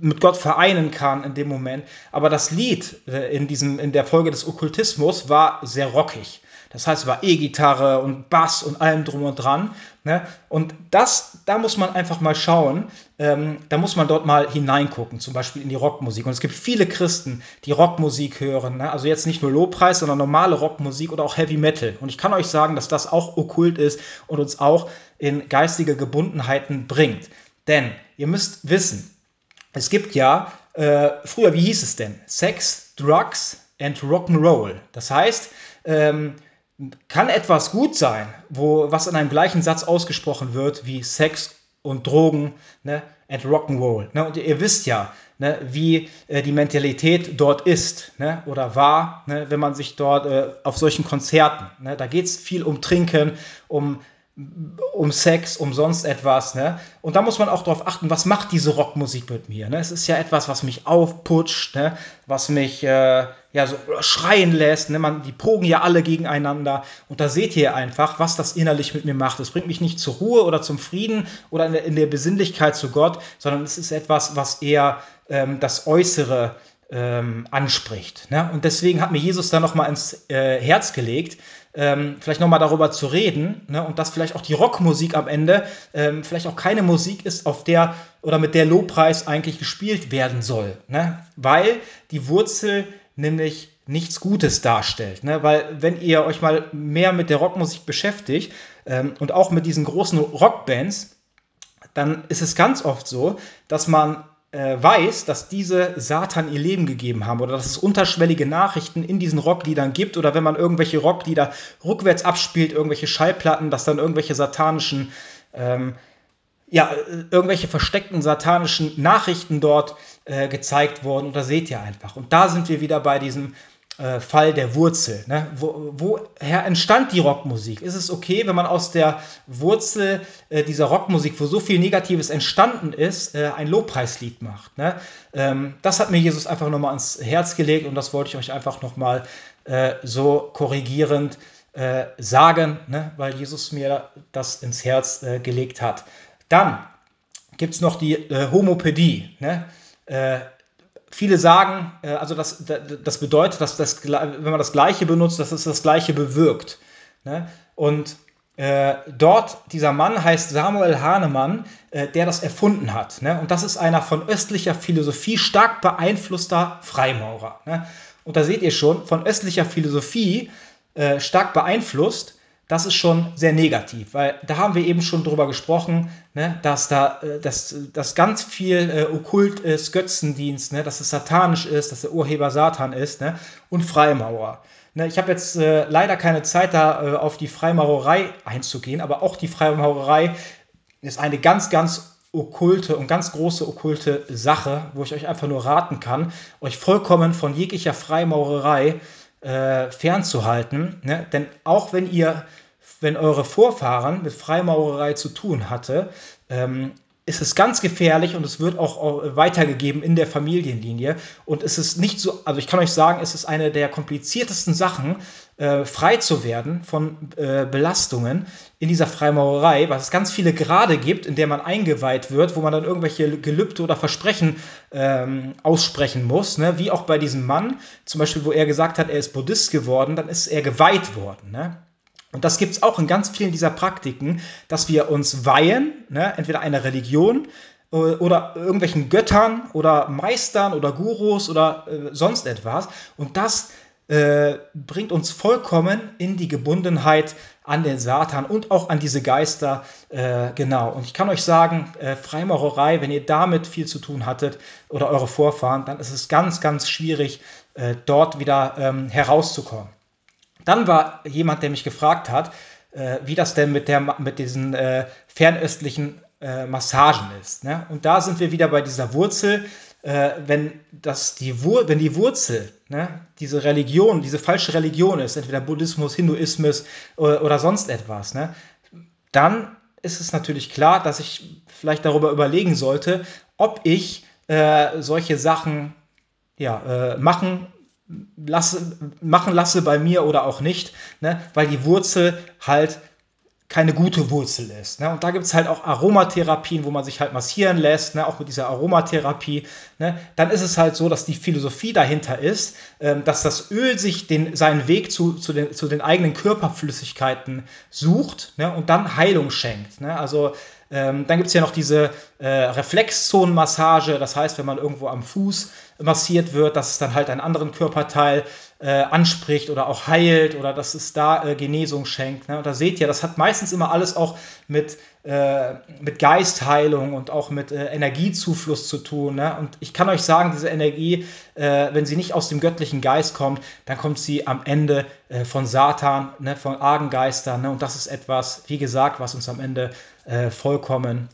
mit Gott vereinen kann in dem Moment. Aber das Lied äh, in, diesem, in der Folge des Okkultismus war sehr rockig. Das heißt, es war E-Gitarre und Bass und allem drum und dran. Ne? Und das, da muss man einfach mal schauen, ähm, da muss man dort mal hineingucken, zum Beispiel in die Rockmusik. Und es gibt viele Christen, die Rockmusik hören. Ne? Also jetzt nicht nur Lobpreis, sondern normale Rockmusik oder auch Heavy Metal. Und ich kann euch sagen, dass das auch okkult ist und uns auch in geistige Gebundenheiten bringt. Denn ihr müsst wissen, es gibt ja, äh, früher, wie hieß es denn? Sex, Drugs and Rock'n'Roll. Das heißt, ähm, kann etwas gut sein, wo was in einem gleichen Satz ausgesprochen wird wie Sex und Drogen ne, and Rock'n'Roll. Ne? Und ihr wisst ja, ne, wie äh, die Mentalität dort ist ne, oder war, ne, wenn man sich dort äh, auf solchen Konzerten, ne, da geht es viel um Trinken, um um Sex, um sonst etwas. Ne? Und da muss man auch darauf achten, was macht diese Rockmusik mit mir. Ne? Es ist ja etwas, was mich aufputscht, ne? was mich äh, ja so schreien lässt. Ne? Man, die pogen ja alle gegeneinander. Und da seht ihr einfach, was das innerlich mit mir macht. Es bringt mich nicht zur Ruhe oder zum Frieden oder in der, in der Besinnlichkeit zu Gott, sondern es ist etwas, was eher ähm, das Äußere ähm, anspricht. Ne? Und deswegen hat mir Jesus da nochmal ins äh, Herz gelegt, ähm, vielleicht nochmal darüber zu reden ne? und dass vielleicht auch die Rockmusik am Ende ähm, vielleicht auch keine Musik ist, auf der oder mit der Lobpreis eigentlich gespielt werden soll. Ne? Weil die Wurzel nämlich nichts Gutes darstellt. Ne? Weil wenn ihr euch mal mehr mit der Rockmusik beschäftigt ähm, und auch mit diesen großen Rockbands, dann ist es ganz oft so, dass man äh, weiß, dass diese Satan ihr Leben gegeben haben oder dass es unterschwellige Nachrichten in diesen Rockliedern gibt oder wenn man irgendwelche Rocklieder rückwärts abspielt, irgendwelche Schallplatten, dass dann irgendwelche satanischen, ähm, ja, irgendwelche versteckten satanischen Nachrichten dort äh, gezeigt wurden. Und da seht ihr einfach. Und da sind wir wieder bei diesem äh, Fall der Wurzel. Ne? Wo, woher entstand die Rockmusik? Ist es okay, wenn man aus der Wurzel äh, dieser Rockmusik, wo so viel Negatives entstanden ist, äh, ein Lobpreislied macht? Ne? Ähm, das hat mir Jesus einfach nochmal ans Herz gelegt und das wollte ich euch einfach nochmal äh, so korrigierend äh, sagen, ne? weil Jesus mir das ins Herz äh, gelegt hat. Dann gibt es noch die Homopädie. Ne? Viele sagen, äh, also das, das bedeutet, dass das, wenn man das Gleiche benutzt, dass es das Gleiche bewirkt. Ne? Und äh, dort, dieser Mann heißt Samuel Hahnemann, äh, der das erfunden hat. Ne? Und das ist einer von östlicher Philosophie stark beeinflusster Freimaurer. Ne? Und da seht ihr schon, von östlicher Philosophie äh, stark beeinflusst, das ist schon sehr negativ, weil da haben wir eben schon drüber gesprochen, ne, dass da äh, dass, dass ganz viel äh, okkult ist, Götzendienst, ne, dass es satanisch ist, dass der Urheber Satan ist ne, und Freimaurer. Ne, ich habe jetzt äh, leider keine Zeit, da äh, auf die Freimaurerei einzugehen, aber auch die Freimaurerei ist eine ganz, ganz okkulte und ganz große okkulte Sache, wo ich euch einfach nur raten kann, euch vollkommen von jeglicher Freimaurerei äh, fernzuhalten. Ne? Denn auch wenn ihr, wenn eure Vorfahren mit Freimaurerei zu tun hatte, ähm, ist es ganz gefährlich und es wird auch weitergegeben in der Familienlinie. Und es ist nicht so, also ich kann euch sagen, es ist eine der kompliziertesten Sachen, äh, frei zu werden von äh, Belastungen in dieser Freimaurerei, weil es ganz viele Grade gibt, in der man eingeweiht wird, wo man dann irgendwelche Gelübde oder Versprechen ähm, aussprechen muss. Ne? Wie auch bei diesem Mann, zum Beispiel, wo er gesagt hat, er ist Buddhist geworden, dann ist er geweiht worden. Ne? Und das gibt es auch in ganz vielen dieser Praktiken, dass wir uns weihen, ne, entweder einer Religion äh, oder irgendwelchen Göttern oder Meistern oder Gurus oder äh, sonst etwas. Und das äh, bringt uns vollkommen in die Gebundenheit an den Satan und auch an diese Geister. Äh, genau. Und ich kann euch sagen, äh, Freimaurerei, wenn ihr damit viel zu tun hattet oder eure Vorfahren, dann ist es ganz, ganz schwierig, äh, dort wieder ähm, herauszukommen. Dann war jemand, der mich gefragt hat, äh, wie das denn mit, der, mit diesen äh, fernöstlichen Massagen ist. Ne? Und da sind wir wieder bei dieser Wurzel. Äh, wenn, das die Wur wenn die Wurzel, ne, diese Religion, diese falsche Religion ist, entweder Buddhismus, Hinduismus oder, oder sonst etwas, ne, dann ist es natürlich klar, dass ich vielleicht darüber überlegen sollte, ob ich äh, solche Sachen ja, äh, machen lasse, machen lasse bei mir oder auch nicht, ne? weil die Wurzel halt keine gute Wurzel ist. Ne? Und da gibt es halt auch Aromatherapien, wo man sich halt massieren lässt, ne? auch mit dieser Aromatherapie. Ne? Dann ist es halt so, dass die Philosophie dahinter ist, ähm, dass das Öl sich den, seinen Weg zu, zu, den, zu den eigenen Körperflüssigkeiten sucht ne? und dann Heilung schenkt. Ne? Also ähm, dann gibt es ja noch diese äh, Reflexzonenmassage, das heißt, wenn man irgendwo am Fuß massiert wird, dass es dann halt einen anderen Körperteil äh, anspricht oder auch heilt oder dass es da äh, Genesung schenkt. Ne? Und da seht ihr, das hat meistens immer alles auch mit, äh, mit Geistheilung und auch mit äh, Energiezufluss zu tun. Ne? Und ich kann euch sagen, diese Energie, äh, wenn sie nicht aus dem göttlichen Geist kommt, dann kommt sie am Ende äh, von Satan, ne? von argen Geistern. Ne? Und das ist etwas, wie gesagt, was uns am Ende vollkommen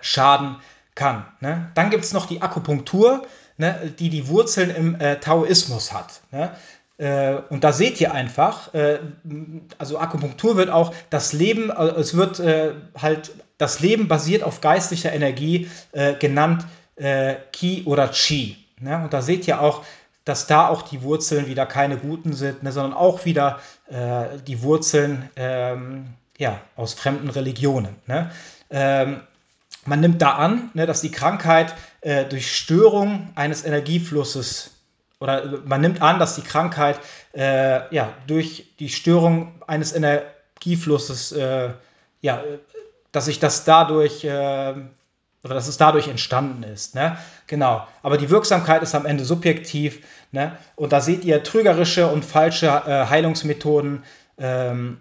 schaden kann. Ne? Dann gibt es noch die Akupunktur ne, die die Wurzeln im äh, Taoismus hat. Ne? Äh, und da seht ihr einfach, äh, also Akupunktur wird auch das Leben, äh, es wird halt, das Leben basiert auf geistlicher Energie genannt Qi oder Qi. Ne? Und da seht ihr auch, dass da auch die Wurzeln wieder keine guten sind, ne, sondern auch wieder die Wurzeln ähm, ja, aus fremden Religionen. Ne? Ähm, man nimmt da an, dass die Krankheit äh, durch Störung eines Energieflusses oder man nimmt an, dass die Krankheit äh, ja, durch die Störung eines Energieflusses, äh, ja, dass sich das dadurch äh, oder dass es dadurch entstanden ist. Ne? Genau. Aber die Wirksamkeit ist am Ende subjektiv. Ne? Und da seht ihr trügerische und falsche äh, Heilungsmethoden, ähm,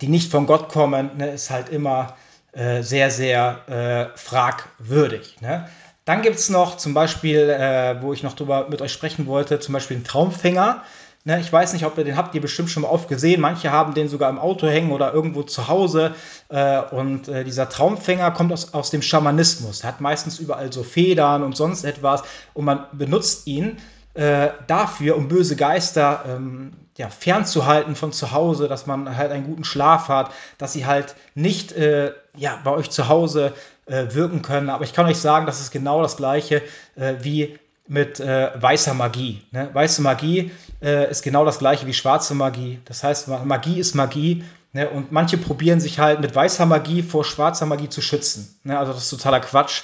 die nicht von Gott kommen, ne? ist halt immer äh, sehr, sehr äh, fragwürdig. Ne? Dann gibt es noch zum Beispiel, äh, wo ich noch drüber mit euch sprechen wollte, zum Beispiel einen Traumfänger. Ne, ich weiß nicht, ob ihr den habt, ihr bestimmt schon mal oft gesehen. Manche haben den sogar im Auto hängen oder irgendwo zu Hause. Äh, und äh, dieser Traumfänger kommt aus, aus dem Schamanismus. Er hat meistens überall so Federn und sonst etwas. Und man benutzt ihn äh, dafür, um böse Geister ähm, ja, fernzuhalten von zu Hause, dass man halt einen guten Schlaf hat, dass sie halt nicht äh, ja, bei euch zu Hause äh, wirken können. Aber ich kann euch sagen, das ist genau das gleiche äh, wie mit äh, weißer Magie. Ne? Weiße Magie äh, ist genau das gleiche wie schwarze Magie. Das heißt, Magie ist Magie. Ne? Und manche probieren sich halt mit weißer Magie vor schwarzer Magie zu schützen. Ne? Also das ist totaler Quatsch,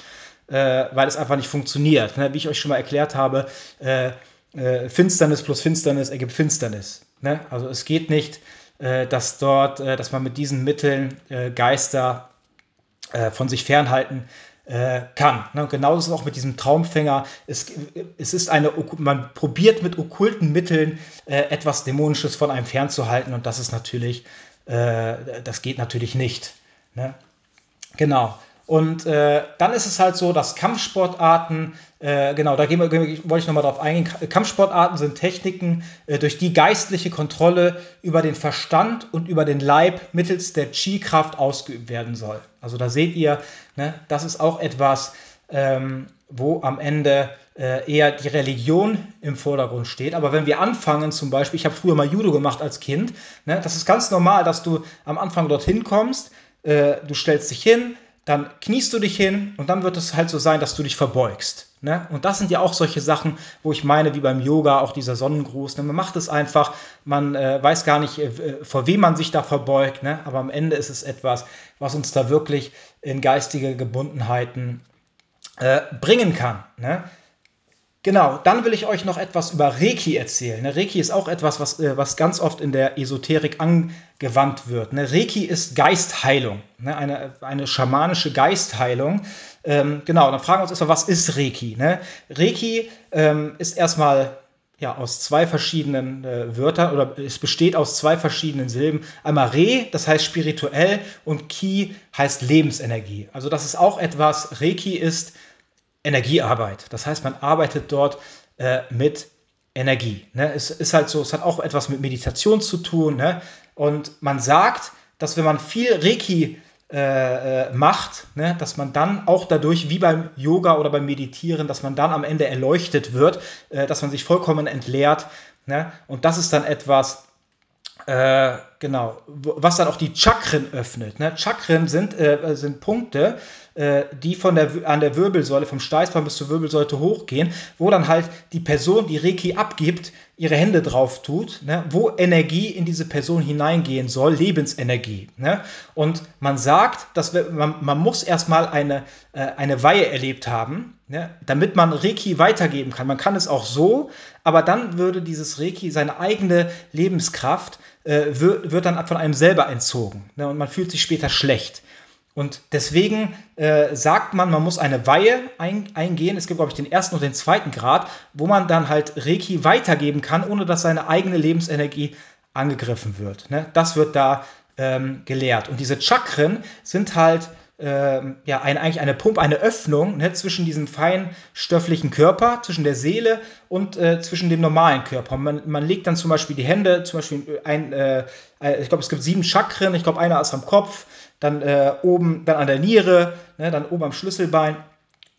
äh, weil es einfach nicht funktioniert. Ne? Wie ich euch schon mal erklärt habe, Finsternis plus Finsternis ergibt Finsternis. Ne? Also es geht nicht, dass dort, dass man mit diesen Mitteln Geister äh, von sich fernhalten äh, kann. Ne? Genauso auch mit diesem Traumfänger. Es, es ist eine, man probiert mit okkulten Mitteln etwas Dämonisches von einem fernzuhalten und das ist natürlich, das geht natürlich nicht. Ne? Genau. Und äh, dann ist es halt so, dass Kampfsportarten, äh, genau, da gehen wir, wollte ich nochmal drauf eingehen, Kampfsportarten sind Techniken, äh, durch die geistliche Kontrolle über den Verstand und über den Leib mittels der Chi-Kraft ausgeübt werden soll. Also da seht ihr, ne, das ist auch etwas, ähm, wo am Ende äh, eher die Religion im Vordergrund steht. Aber wenn wir anfangen, zum Beispiel, ich habe früher mal Judo gemacht als Kind, ne, das ist ganz normal, dass du am Anfang dorthin kommst, äh, du stellst dich hin, dann kniest du dich hin und dann wird es halt so sein, dass du dich verbeugst. Ne? Und das sind ja auch solche Sachen, wo ich meine, wie beim Yoga, auch dieser Sonnengruß. Ne? Man macht es einfach, man äh, weiß gar nicht, äh, vor wem man sich da verbeugt, ne? aber am Ende ist es etwas, was uns da wirklich in geistige Gebundenheiten äh, bringen kann. Ne? Genau, dann will ich euch noch etwas über Reiki erzählen. Ne, Reiki ist auch etwas, was, äh, was ganz oft in der Esoterik angewandt wird. Ne, Reiki ist Geistheilung, ne, eine, eine schamanische Geistheilung. Ähm, genau, dann fragen wir uns erstmal, was ist Reiki? Reiki ähm, ist erstmal ja, aus zwei verschiedenen äh, Wörtern oder es besteht aus zwei verschiedenen Silben. Einmal Re, das heißt spirituell, und Ki heißt Lebensenergie. Also das ist auch etwas, Reiki ist Energiearbeit. Das heißt, man arbeitet dort äh, mit Energie. Ne? Es ist halt so, es hat auch etwas mit Meditation zu tun. Ne? Und man sagt, dass wenn man viel Reiki äh, äh, macht, ne, dass man dann auch dadurch, wie beim Yoga oder beim Meditieren, dass man dann am Ende erleuchtet wird, äh, dass man sich vollkommen entleert. Ne? Und das ist dann etwas, äh, genau, was dann auch die Chakren öffnet. Ne? Chakren sind, äh, sind Punkte, äh, die von der, an der Wirbelsäule, vom Steißbein bis zur Wirbelsäule hochgehen, wo dann halt die Person, die Reiki abgibt, ihre Hände drauf tut, ne, wo Energie in diese Person hineingehen soll, Lebensenergie. Ne? Und man sagt, dass wir, man, man muss erstmal eine, äh, eine Weihe erlebt haben, ne, damit man Reiki weitergeben kann. Man kann es auch so, aber dann würde dieses Reiki seine eigene Lebenskraft äh, wird, wird dann von einem selber entzogen ne, und man fühlt sich später schlecht. Und deswegen äh, sagt man, man muss eine Weihe ein, eingehen. Es gibt, glaube ich, den ersten und den zweiten Grad, wo man dann halt Reiki weitergeben kann, ohne dass seine eigene Lebensenergie angegriffen wird. Ne? Das wird da ähm, gelehrt. Und diese Chakren sind halt ähm, ja, ein, eigentlich eine Pumpe, eine Öffnung ne, zwischen diesem feinstofflichen Körper, zwischen der Seele und äh, zwischen dem normalen Körper. Man, man, legt dann zum Beispiel die Hände, zum Beispiel ein, äh, ich glaube, es gibt sieben Chakren, ich glaube, einer ist am Kopf, dann äh, oben, dann an der Niere, ne, dann oben am Schlüsselbein.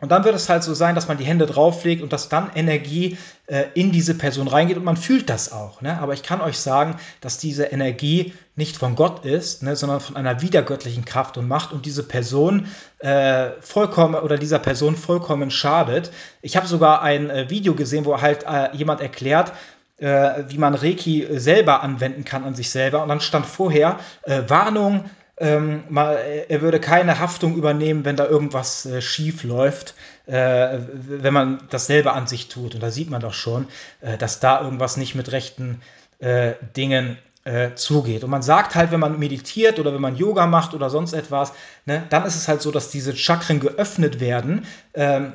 Und dann wird es halt so sein, dass man die Hände drauflegt und dass dann Energie äh, in diese Person reingeht und man fühlt das auch. Ne? Aber ich kann euch sagen, dass diese Energie nicht von Gott ist, ne, sondern von einer wiedergöttlichen Kraft und Macht und diese Person äh, vollkommen oder dieser Person vollkommen schadet. Ich habe sogar ein äh, Video gesehen, wo halt äh, jemand erklärt, äh, wie man Reiki selber anwenden kann an sich selber. Und dann stand vorher äh, Warnung ähm, mal, er würde keine Haftung übernehmen, wenn da irgendwas äh, schief läuft, äh, wenn man das selber an sich tut. Und da sieht man doch schon, äh, dass da irgendwas nicht mit rechten äh, Dingen äh, zugeht. Und man sagt halt, wenn man meditiert oder wenn man Yoga macht oder sonst etwas, ne, dann ist es halt so, dass diese Chakren geöffnet werden. Ähm,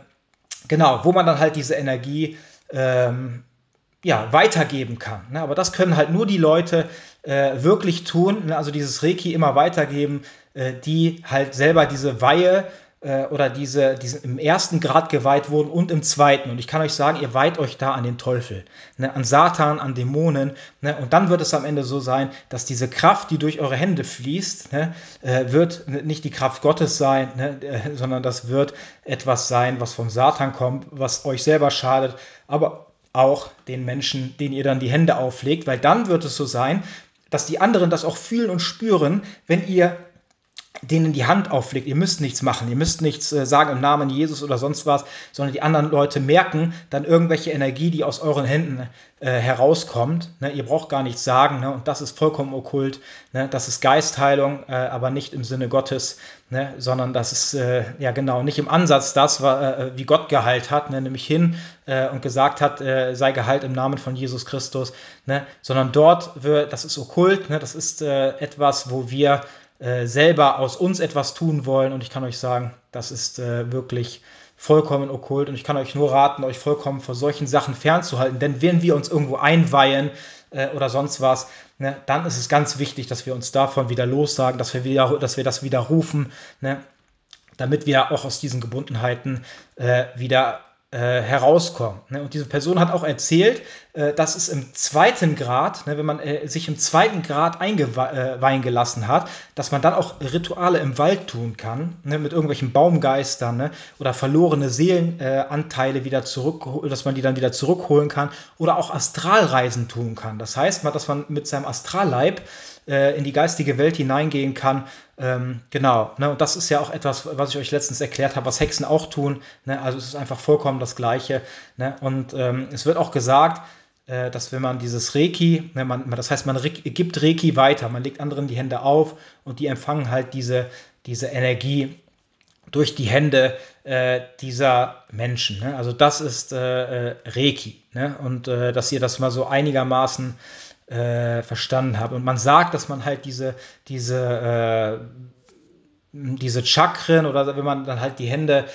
genau, wo man dann halt diese Energie ähm, ja, weitergeben kann. Ne? Aber das können halt nur die Leute äh, wirklich tun, ne? also dieses Reiki immer weitergeben, äh, die halt selber diese Weihe äh, oder diese, diese im ersten Grad geweiht wurden und im zweiten. Und ich kann euch sagen, ihr weiht euch da an den Teufel, ne? an Satan, an Dämonen. Ne? Und dann wird es am Ende so sein, dass diese Kraft, die durch eure Hände fließt, ne? äh, wird nicht die Kraft Gottes sein, ne? äh, sondern das wird etwas sein, was vom Satan kommt, was euch selber schadet. Aber auch den Menschen, denen ihr dann die Hände auflegt, weil dann wird es so sein, dass die anderen das auch fühlen und spüren, wenn ihr denen die Hand auflegt. Ihr müsst nichts machen, ihr müsst nichts äh, sagen im Namen Jesus oder sonst was, sondern die anderen Leute merken dann irgendwelche Energie, die aus euren Händen äh, herauskommt. Ne? Ihr braucht gar nichts sagen ne? und das ist vollkommen okkult. Ne? Das ist Geistheilung, äh, aber nicht im Sinne Gottes, ne? sondern das ist äh, ja genau nicht im Ansatz das, äh, wie Gott geheilt hat, ne? nämlich hin äh, und gesagt hat, sei geheilt im Namen von Jesus Christus, ne? sondern dort, wird, das ist okkult, ne? das ist etwas, wo wir äh, selber aus uns etwas tun wollen. Und ich kann euch sagen, das ist äh, wirklich vollkommen okkult. Und ich kann euch nur raten, euch vollkommen vor solchen Sachen fernzuhalten. Denn wenn wir uns irgendwo einweihen äh, oder sonst was, ne, dann ist es ganz wichtig, dass wir uns davon wieder lossagen, dass wir, wieder, dass wir das wieder rufen, ne, damit wir auch aus diesen Gebundenheiten äh, wieder äh, herauskommen. Ne? Und diese Person hat auch erzählt, äh, dass es im zweiten Grad, ne, wenn man äh, sich im zweiten Grad eingeweihen gelassen hat, dass man dann auch Rituale im Wald tun kann, ne, mit irgendwelchen Baumgeistern ne, oder verlorene Seelenanteile wieder zurück, dass man die dann wieder zurückholen kann oder auch Astralreisen tun kann. Das heißt, dass man mit seinem Astralleib äh, in die geistige Welt hineingehen kann. Ähm, genau, ne? und das ist ja auch etwas, was ich euch letztens erklärt habe, was Hexen auch tun. Ne? Also es ist einfach vollkommen das Gleiche. Ne? Und ähm, es wird auch gesagt, äh, dass wenn man dieses Reiki, ne, man, das heißt, man gibt Reiki weiter, man legt anderen die Hände auf und die empfangen halt diese, diese Energie durch die Hände äh, dieser Menschen. Ne? Also das ist äh, äh Reiki. Ne? Und äh, dass ihr das mal so einigermaßen äh, verstanden habt. Und man sagt, dass man halt diese, diese, diese Chakren oder wenn man dann halt die Hände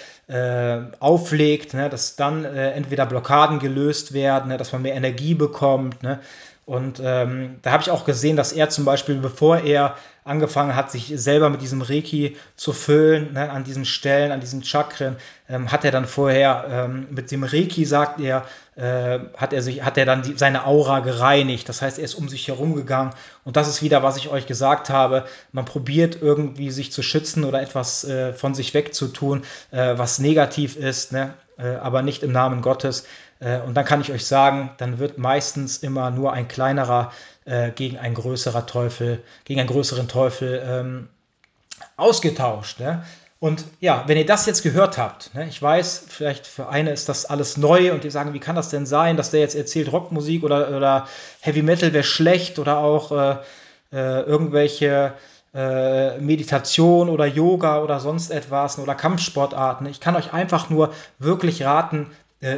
auflegt, ne? dass dann entweder Blockaden gelöst werden, ne? dass man mehr Energie bekommt. Ne? Und ähm, da habe ich auch gesehen, dass er zum Beispiel, bevor er angefangen hat, sich selber mit diesem Reiki zu füllen, ne, an diesen Stellen, an diesen Chakren, ähm, hat er dann vorher ähm, mit dem Reiki, sagt er, äh, hat er sich, hat er dann die, seine Aura gereinigt. Das heißt, er ist um sich herum gegangen. Und das ist wieder, was ich euch gesagt habe. Man probiert irgendwie sich zu schützen oder etwas äh, von sich wegzutun, äh, was negativ ist, ne? Äh, aber nicht im Namen Gottes. Äh, und dann kann ich euch sagen, dann wird meistens immer nur ein kleinerer äh, gegen ein größerer Teufel, gegen einen größeren Teufel ähm, ausgetauscht. Ne? Und ja, wenn ihr das jetzt gehört habt, ne, ich weiß, vielleicht für eine ist das alles neu und die sagen, wie kann das denn sein, dass der jetzt erzählt, Rockmusik oder, oder Heavy Metal wäre schlecht oder auch äh, äh, irgendwelche äh, Meditation oder Yoga oder sonst etwas oder Kampfsportarten. Ich kann euch einfach nur wirklich raten, äh,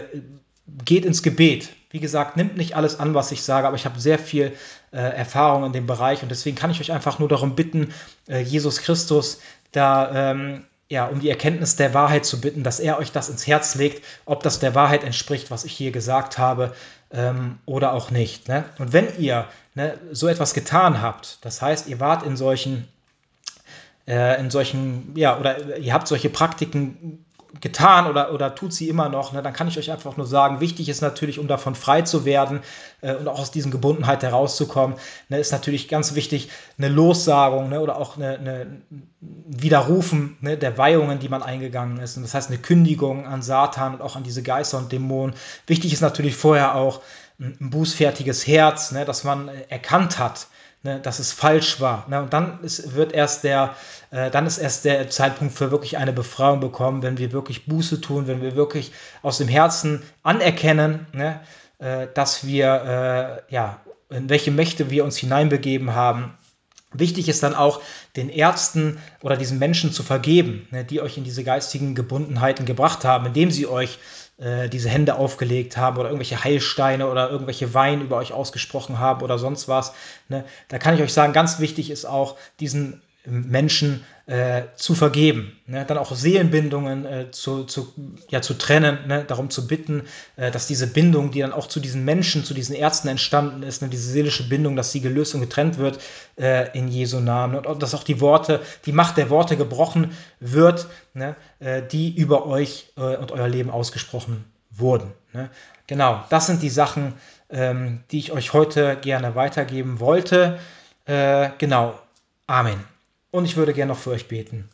geht ins Gebet. Wie gesagt, nimmt nicht alles an, was ich sage, aber ich habe sehr viel äh, Erfahrung in dem Bereich und deswegen kann ich euch einfach nur darum bitten, äh, Jesus Christus da ähm, ja, um die Erkenntnis der Wahrheit zu bitten, dass er euch das ins Herz legt, ob das der Wahrheit entspricht, was ich hier gesagt habe ähm, oder auch nicht. Ne? Und wenn ihr ne, so etwas getan habt, das heißt, ihr wart in solchen äh, in solchen, ja, oder ihr habt solche Praktiken getan oder, oder tut sie immer noch, ne, dann kann ich euch einfach nur sagen, wichtig ist natürlich, um davon frei zu werden äh, und auch aus diesen Gebundenheit herauszukommen, ne, ist natürlich ganz wichtig eine Lossagung ne, oder auch eine, eine Widerrufen ne, der Weihungen, die man eingegangen ist. Und das heißt eine Kündigung an Satan und auch an diese Geister und Dämonen. Wichtig ist natürlich vorher auch ein bußfertiges Herz, ne, dass man erkannt hat, ne, dass es falsch war. Ne? Und dann ist, wird erst der, äh, dann ist erst der Zeitpunkt für wirklich eine Befreiung bekommen, wenn wir wirklich Buße tun, wenn wir wirklich aus dem Herzen anerkennen, ne, äh, dass wir, äh, ja, in welche Mächte wir uns hineinbegeben haben. Wichtig ist dann auch, den Ärzten oder diesen Menschen zu vergeben, ne, die euch in diese geistigen Gebundenheiten gebracht haben, indem sie euch äh, diese Hände aufgelegt haben oder irgendwelche Heilsteine oder irgendwelche Wein über euch ausgesprochen haben oder sonst was. Ne? Da kann ich euch sagen, ganz wichtig ist auch, diesen Menschen äh, zu vergeben. Ne? Dann auch Seelenbindungen äh, zu, zu, ja, zu trennen, ne? darum zu bitten, äh, dass diese Bindung, die dann auch zu diesen Menschen, zu diesen Ärzten entstanden ist, ne? diese seelische Bindung, dass sie gelöst und getrennt wird äh, in Jesu Namen. Und dass auch die Worte, die Macht der Worte gebrochen wird, ne? Die über euch äh, und euer Leben ausgesprochen wurden. Ne? Genau, das sind die Sachen, ähm, die ich euch heute gerne weitergeben wollte. genau, Amen. Und ich würde gerne noch für euch beten.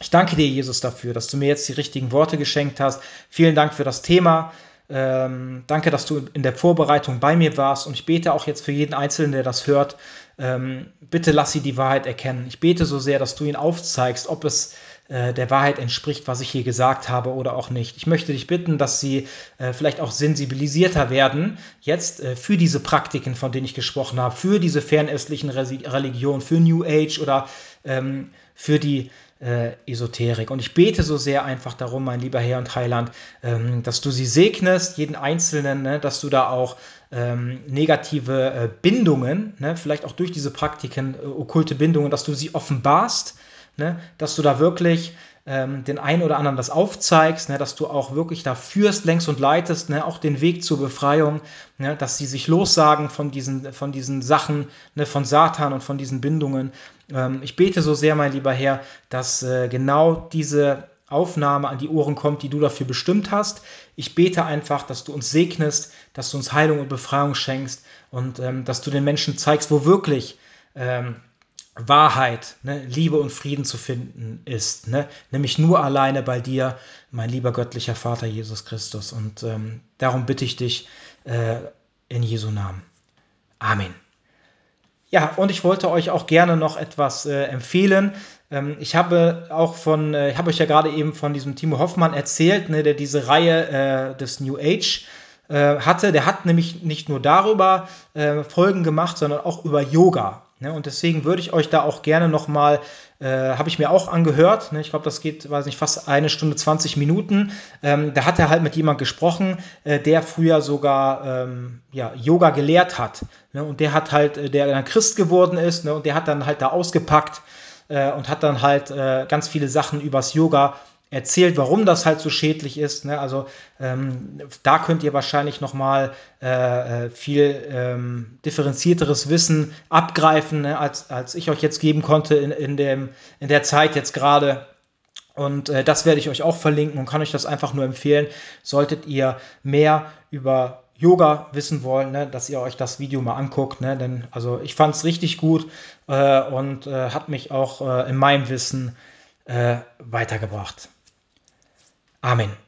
Ich danke dir, Jesus, dafür, dass du mir jetzt die richtigen Worte geschenkt hast. Vielen Dank für das Thema. Ähm, danke, dass du in der Vorbereitung bei mir warst. Und ich bete auch jetzt für jeden Einzelnen, der das hört. Ähm, bitte lass sie die Wahrheit erkennen. Ich bete so sehr, dass du ihn aufzeigst, ob es äh, der Wahrheit entspricht, was ich hier gesagt habe oder auch nicht. Ich möchte dich bitten, dass sie äh, vielleicht auch sensibilisierter werden, jetzt äh, für diese Praktiken, von denen ich gesprochen habe, für diese fernöstlichen Religionen, für New Age oder ähm, für die äh, Esoterik. Und ich bete so sehr einfach darum, mein lieber Herr und Heiland, ähm, dass du sie segnest, jeden Einzelnen, ne, dass du da auch ähm, negative äh, Bindungen, ne, vielleicht auch durch diese Praktiken, äh, okkulte Bindungen, dass du sie offenbarst ne, dass du da wirklich ähm, den einen oder anderen das aufzeigst, ne, dass du auch wirklich da führst, längst und leitest, ne, auch den Weg zur Befreiung, ne, dass sie sich lossagen von diesen, von diesen Sachen, ne, von Satan und von diesen Bindungen. Ähm, ich bete so sehr, mein lieber Herr, dass äh, genau diese Aufnahme an die Ohren kommt, die du dafür bestimmt hast. Ich bete einfach, dass du uns segnest, dass du uns Heilung und Befreiung schenkst und ähm, dass du den Menschen zeigst, wo wirklich ähm, Wahrheit, ne, Liebe und Frieden zu finden ist. Ne? Nämlich nur alleine bei dir, mein lieber göttlicher Vater Jesus Christus. Und ähm, darum bitte ich dich äh, in Jesu Namen. Amen. Ja, und ich wollte euch auch gerne noch etwas äh, empfehlen. Ähm, ich habe auch von, äh, ich habe euch ja gerade eben von diesem Timo Hoffmann erzählt, ne, der diese Reihe äh, des New Age äh, hatte. Der hat nämlich nicht nur darüber äh, Folgen gemacht, sondern auch über Yoga. Ne? Und deswegen würde ich euch da auch gerne noch mal, äh, habe ich mir auch angehört, ne? ich glaube, das geht, weiß nicht, fast eine Stunde 20 Minuten. Ähm, da hat er halt mit jemandem gesprochen, äh, der früher sogar ähm, ja, Yoga gelehrt hat. Ne? Und der hat halt, äh, der dann Christ geworden ist ne? und der hat dann halt da ausgepackt äh, und hat dann halt äh, ganz viele Sachen übers Yoga erzählt, warum das halt so schädlich ist. Ne? Also ähm, da könnt ihr wahrscheinlich noch mal äh, äh, viel ähm, differenzierteres Wissen abgreifen, ne? als, als ich euch jetzt geben konnte in, in, dem, in der Zeit jetzt gerade. Und äh, das werde ich euch auch verlinken und kann euch das einfach nur empfehlen, solltet ihr mehr über Yoga wissen wollen, ne, dass ihr euch das Video mal anguckt. Ne, denn also ich fand es richtig gut äh, und äh, hat mich auch äh, in meinem Wissen äh, weitergebracht. Amen.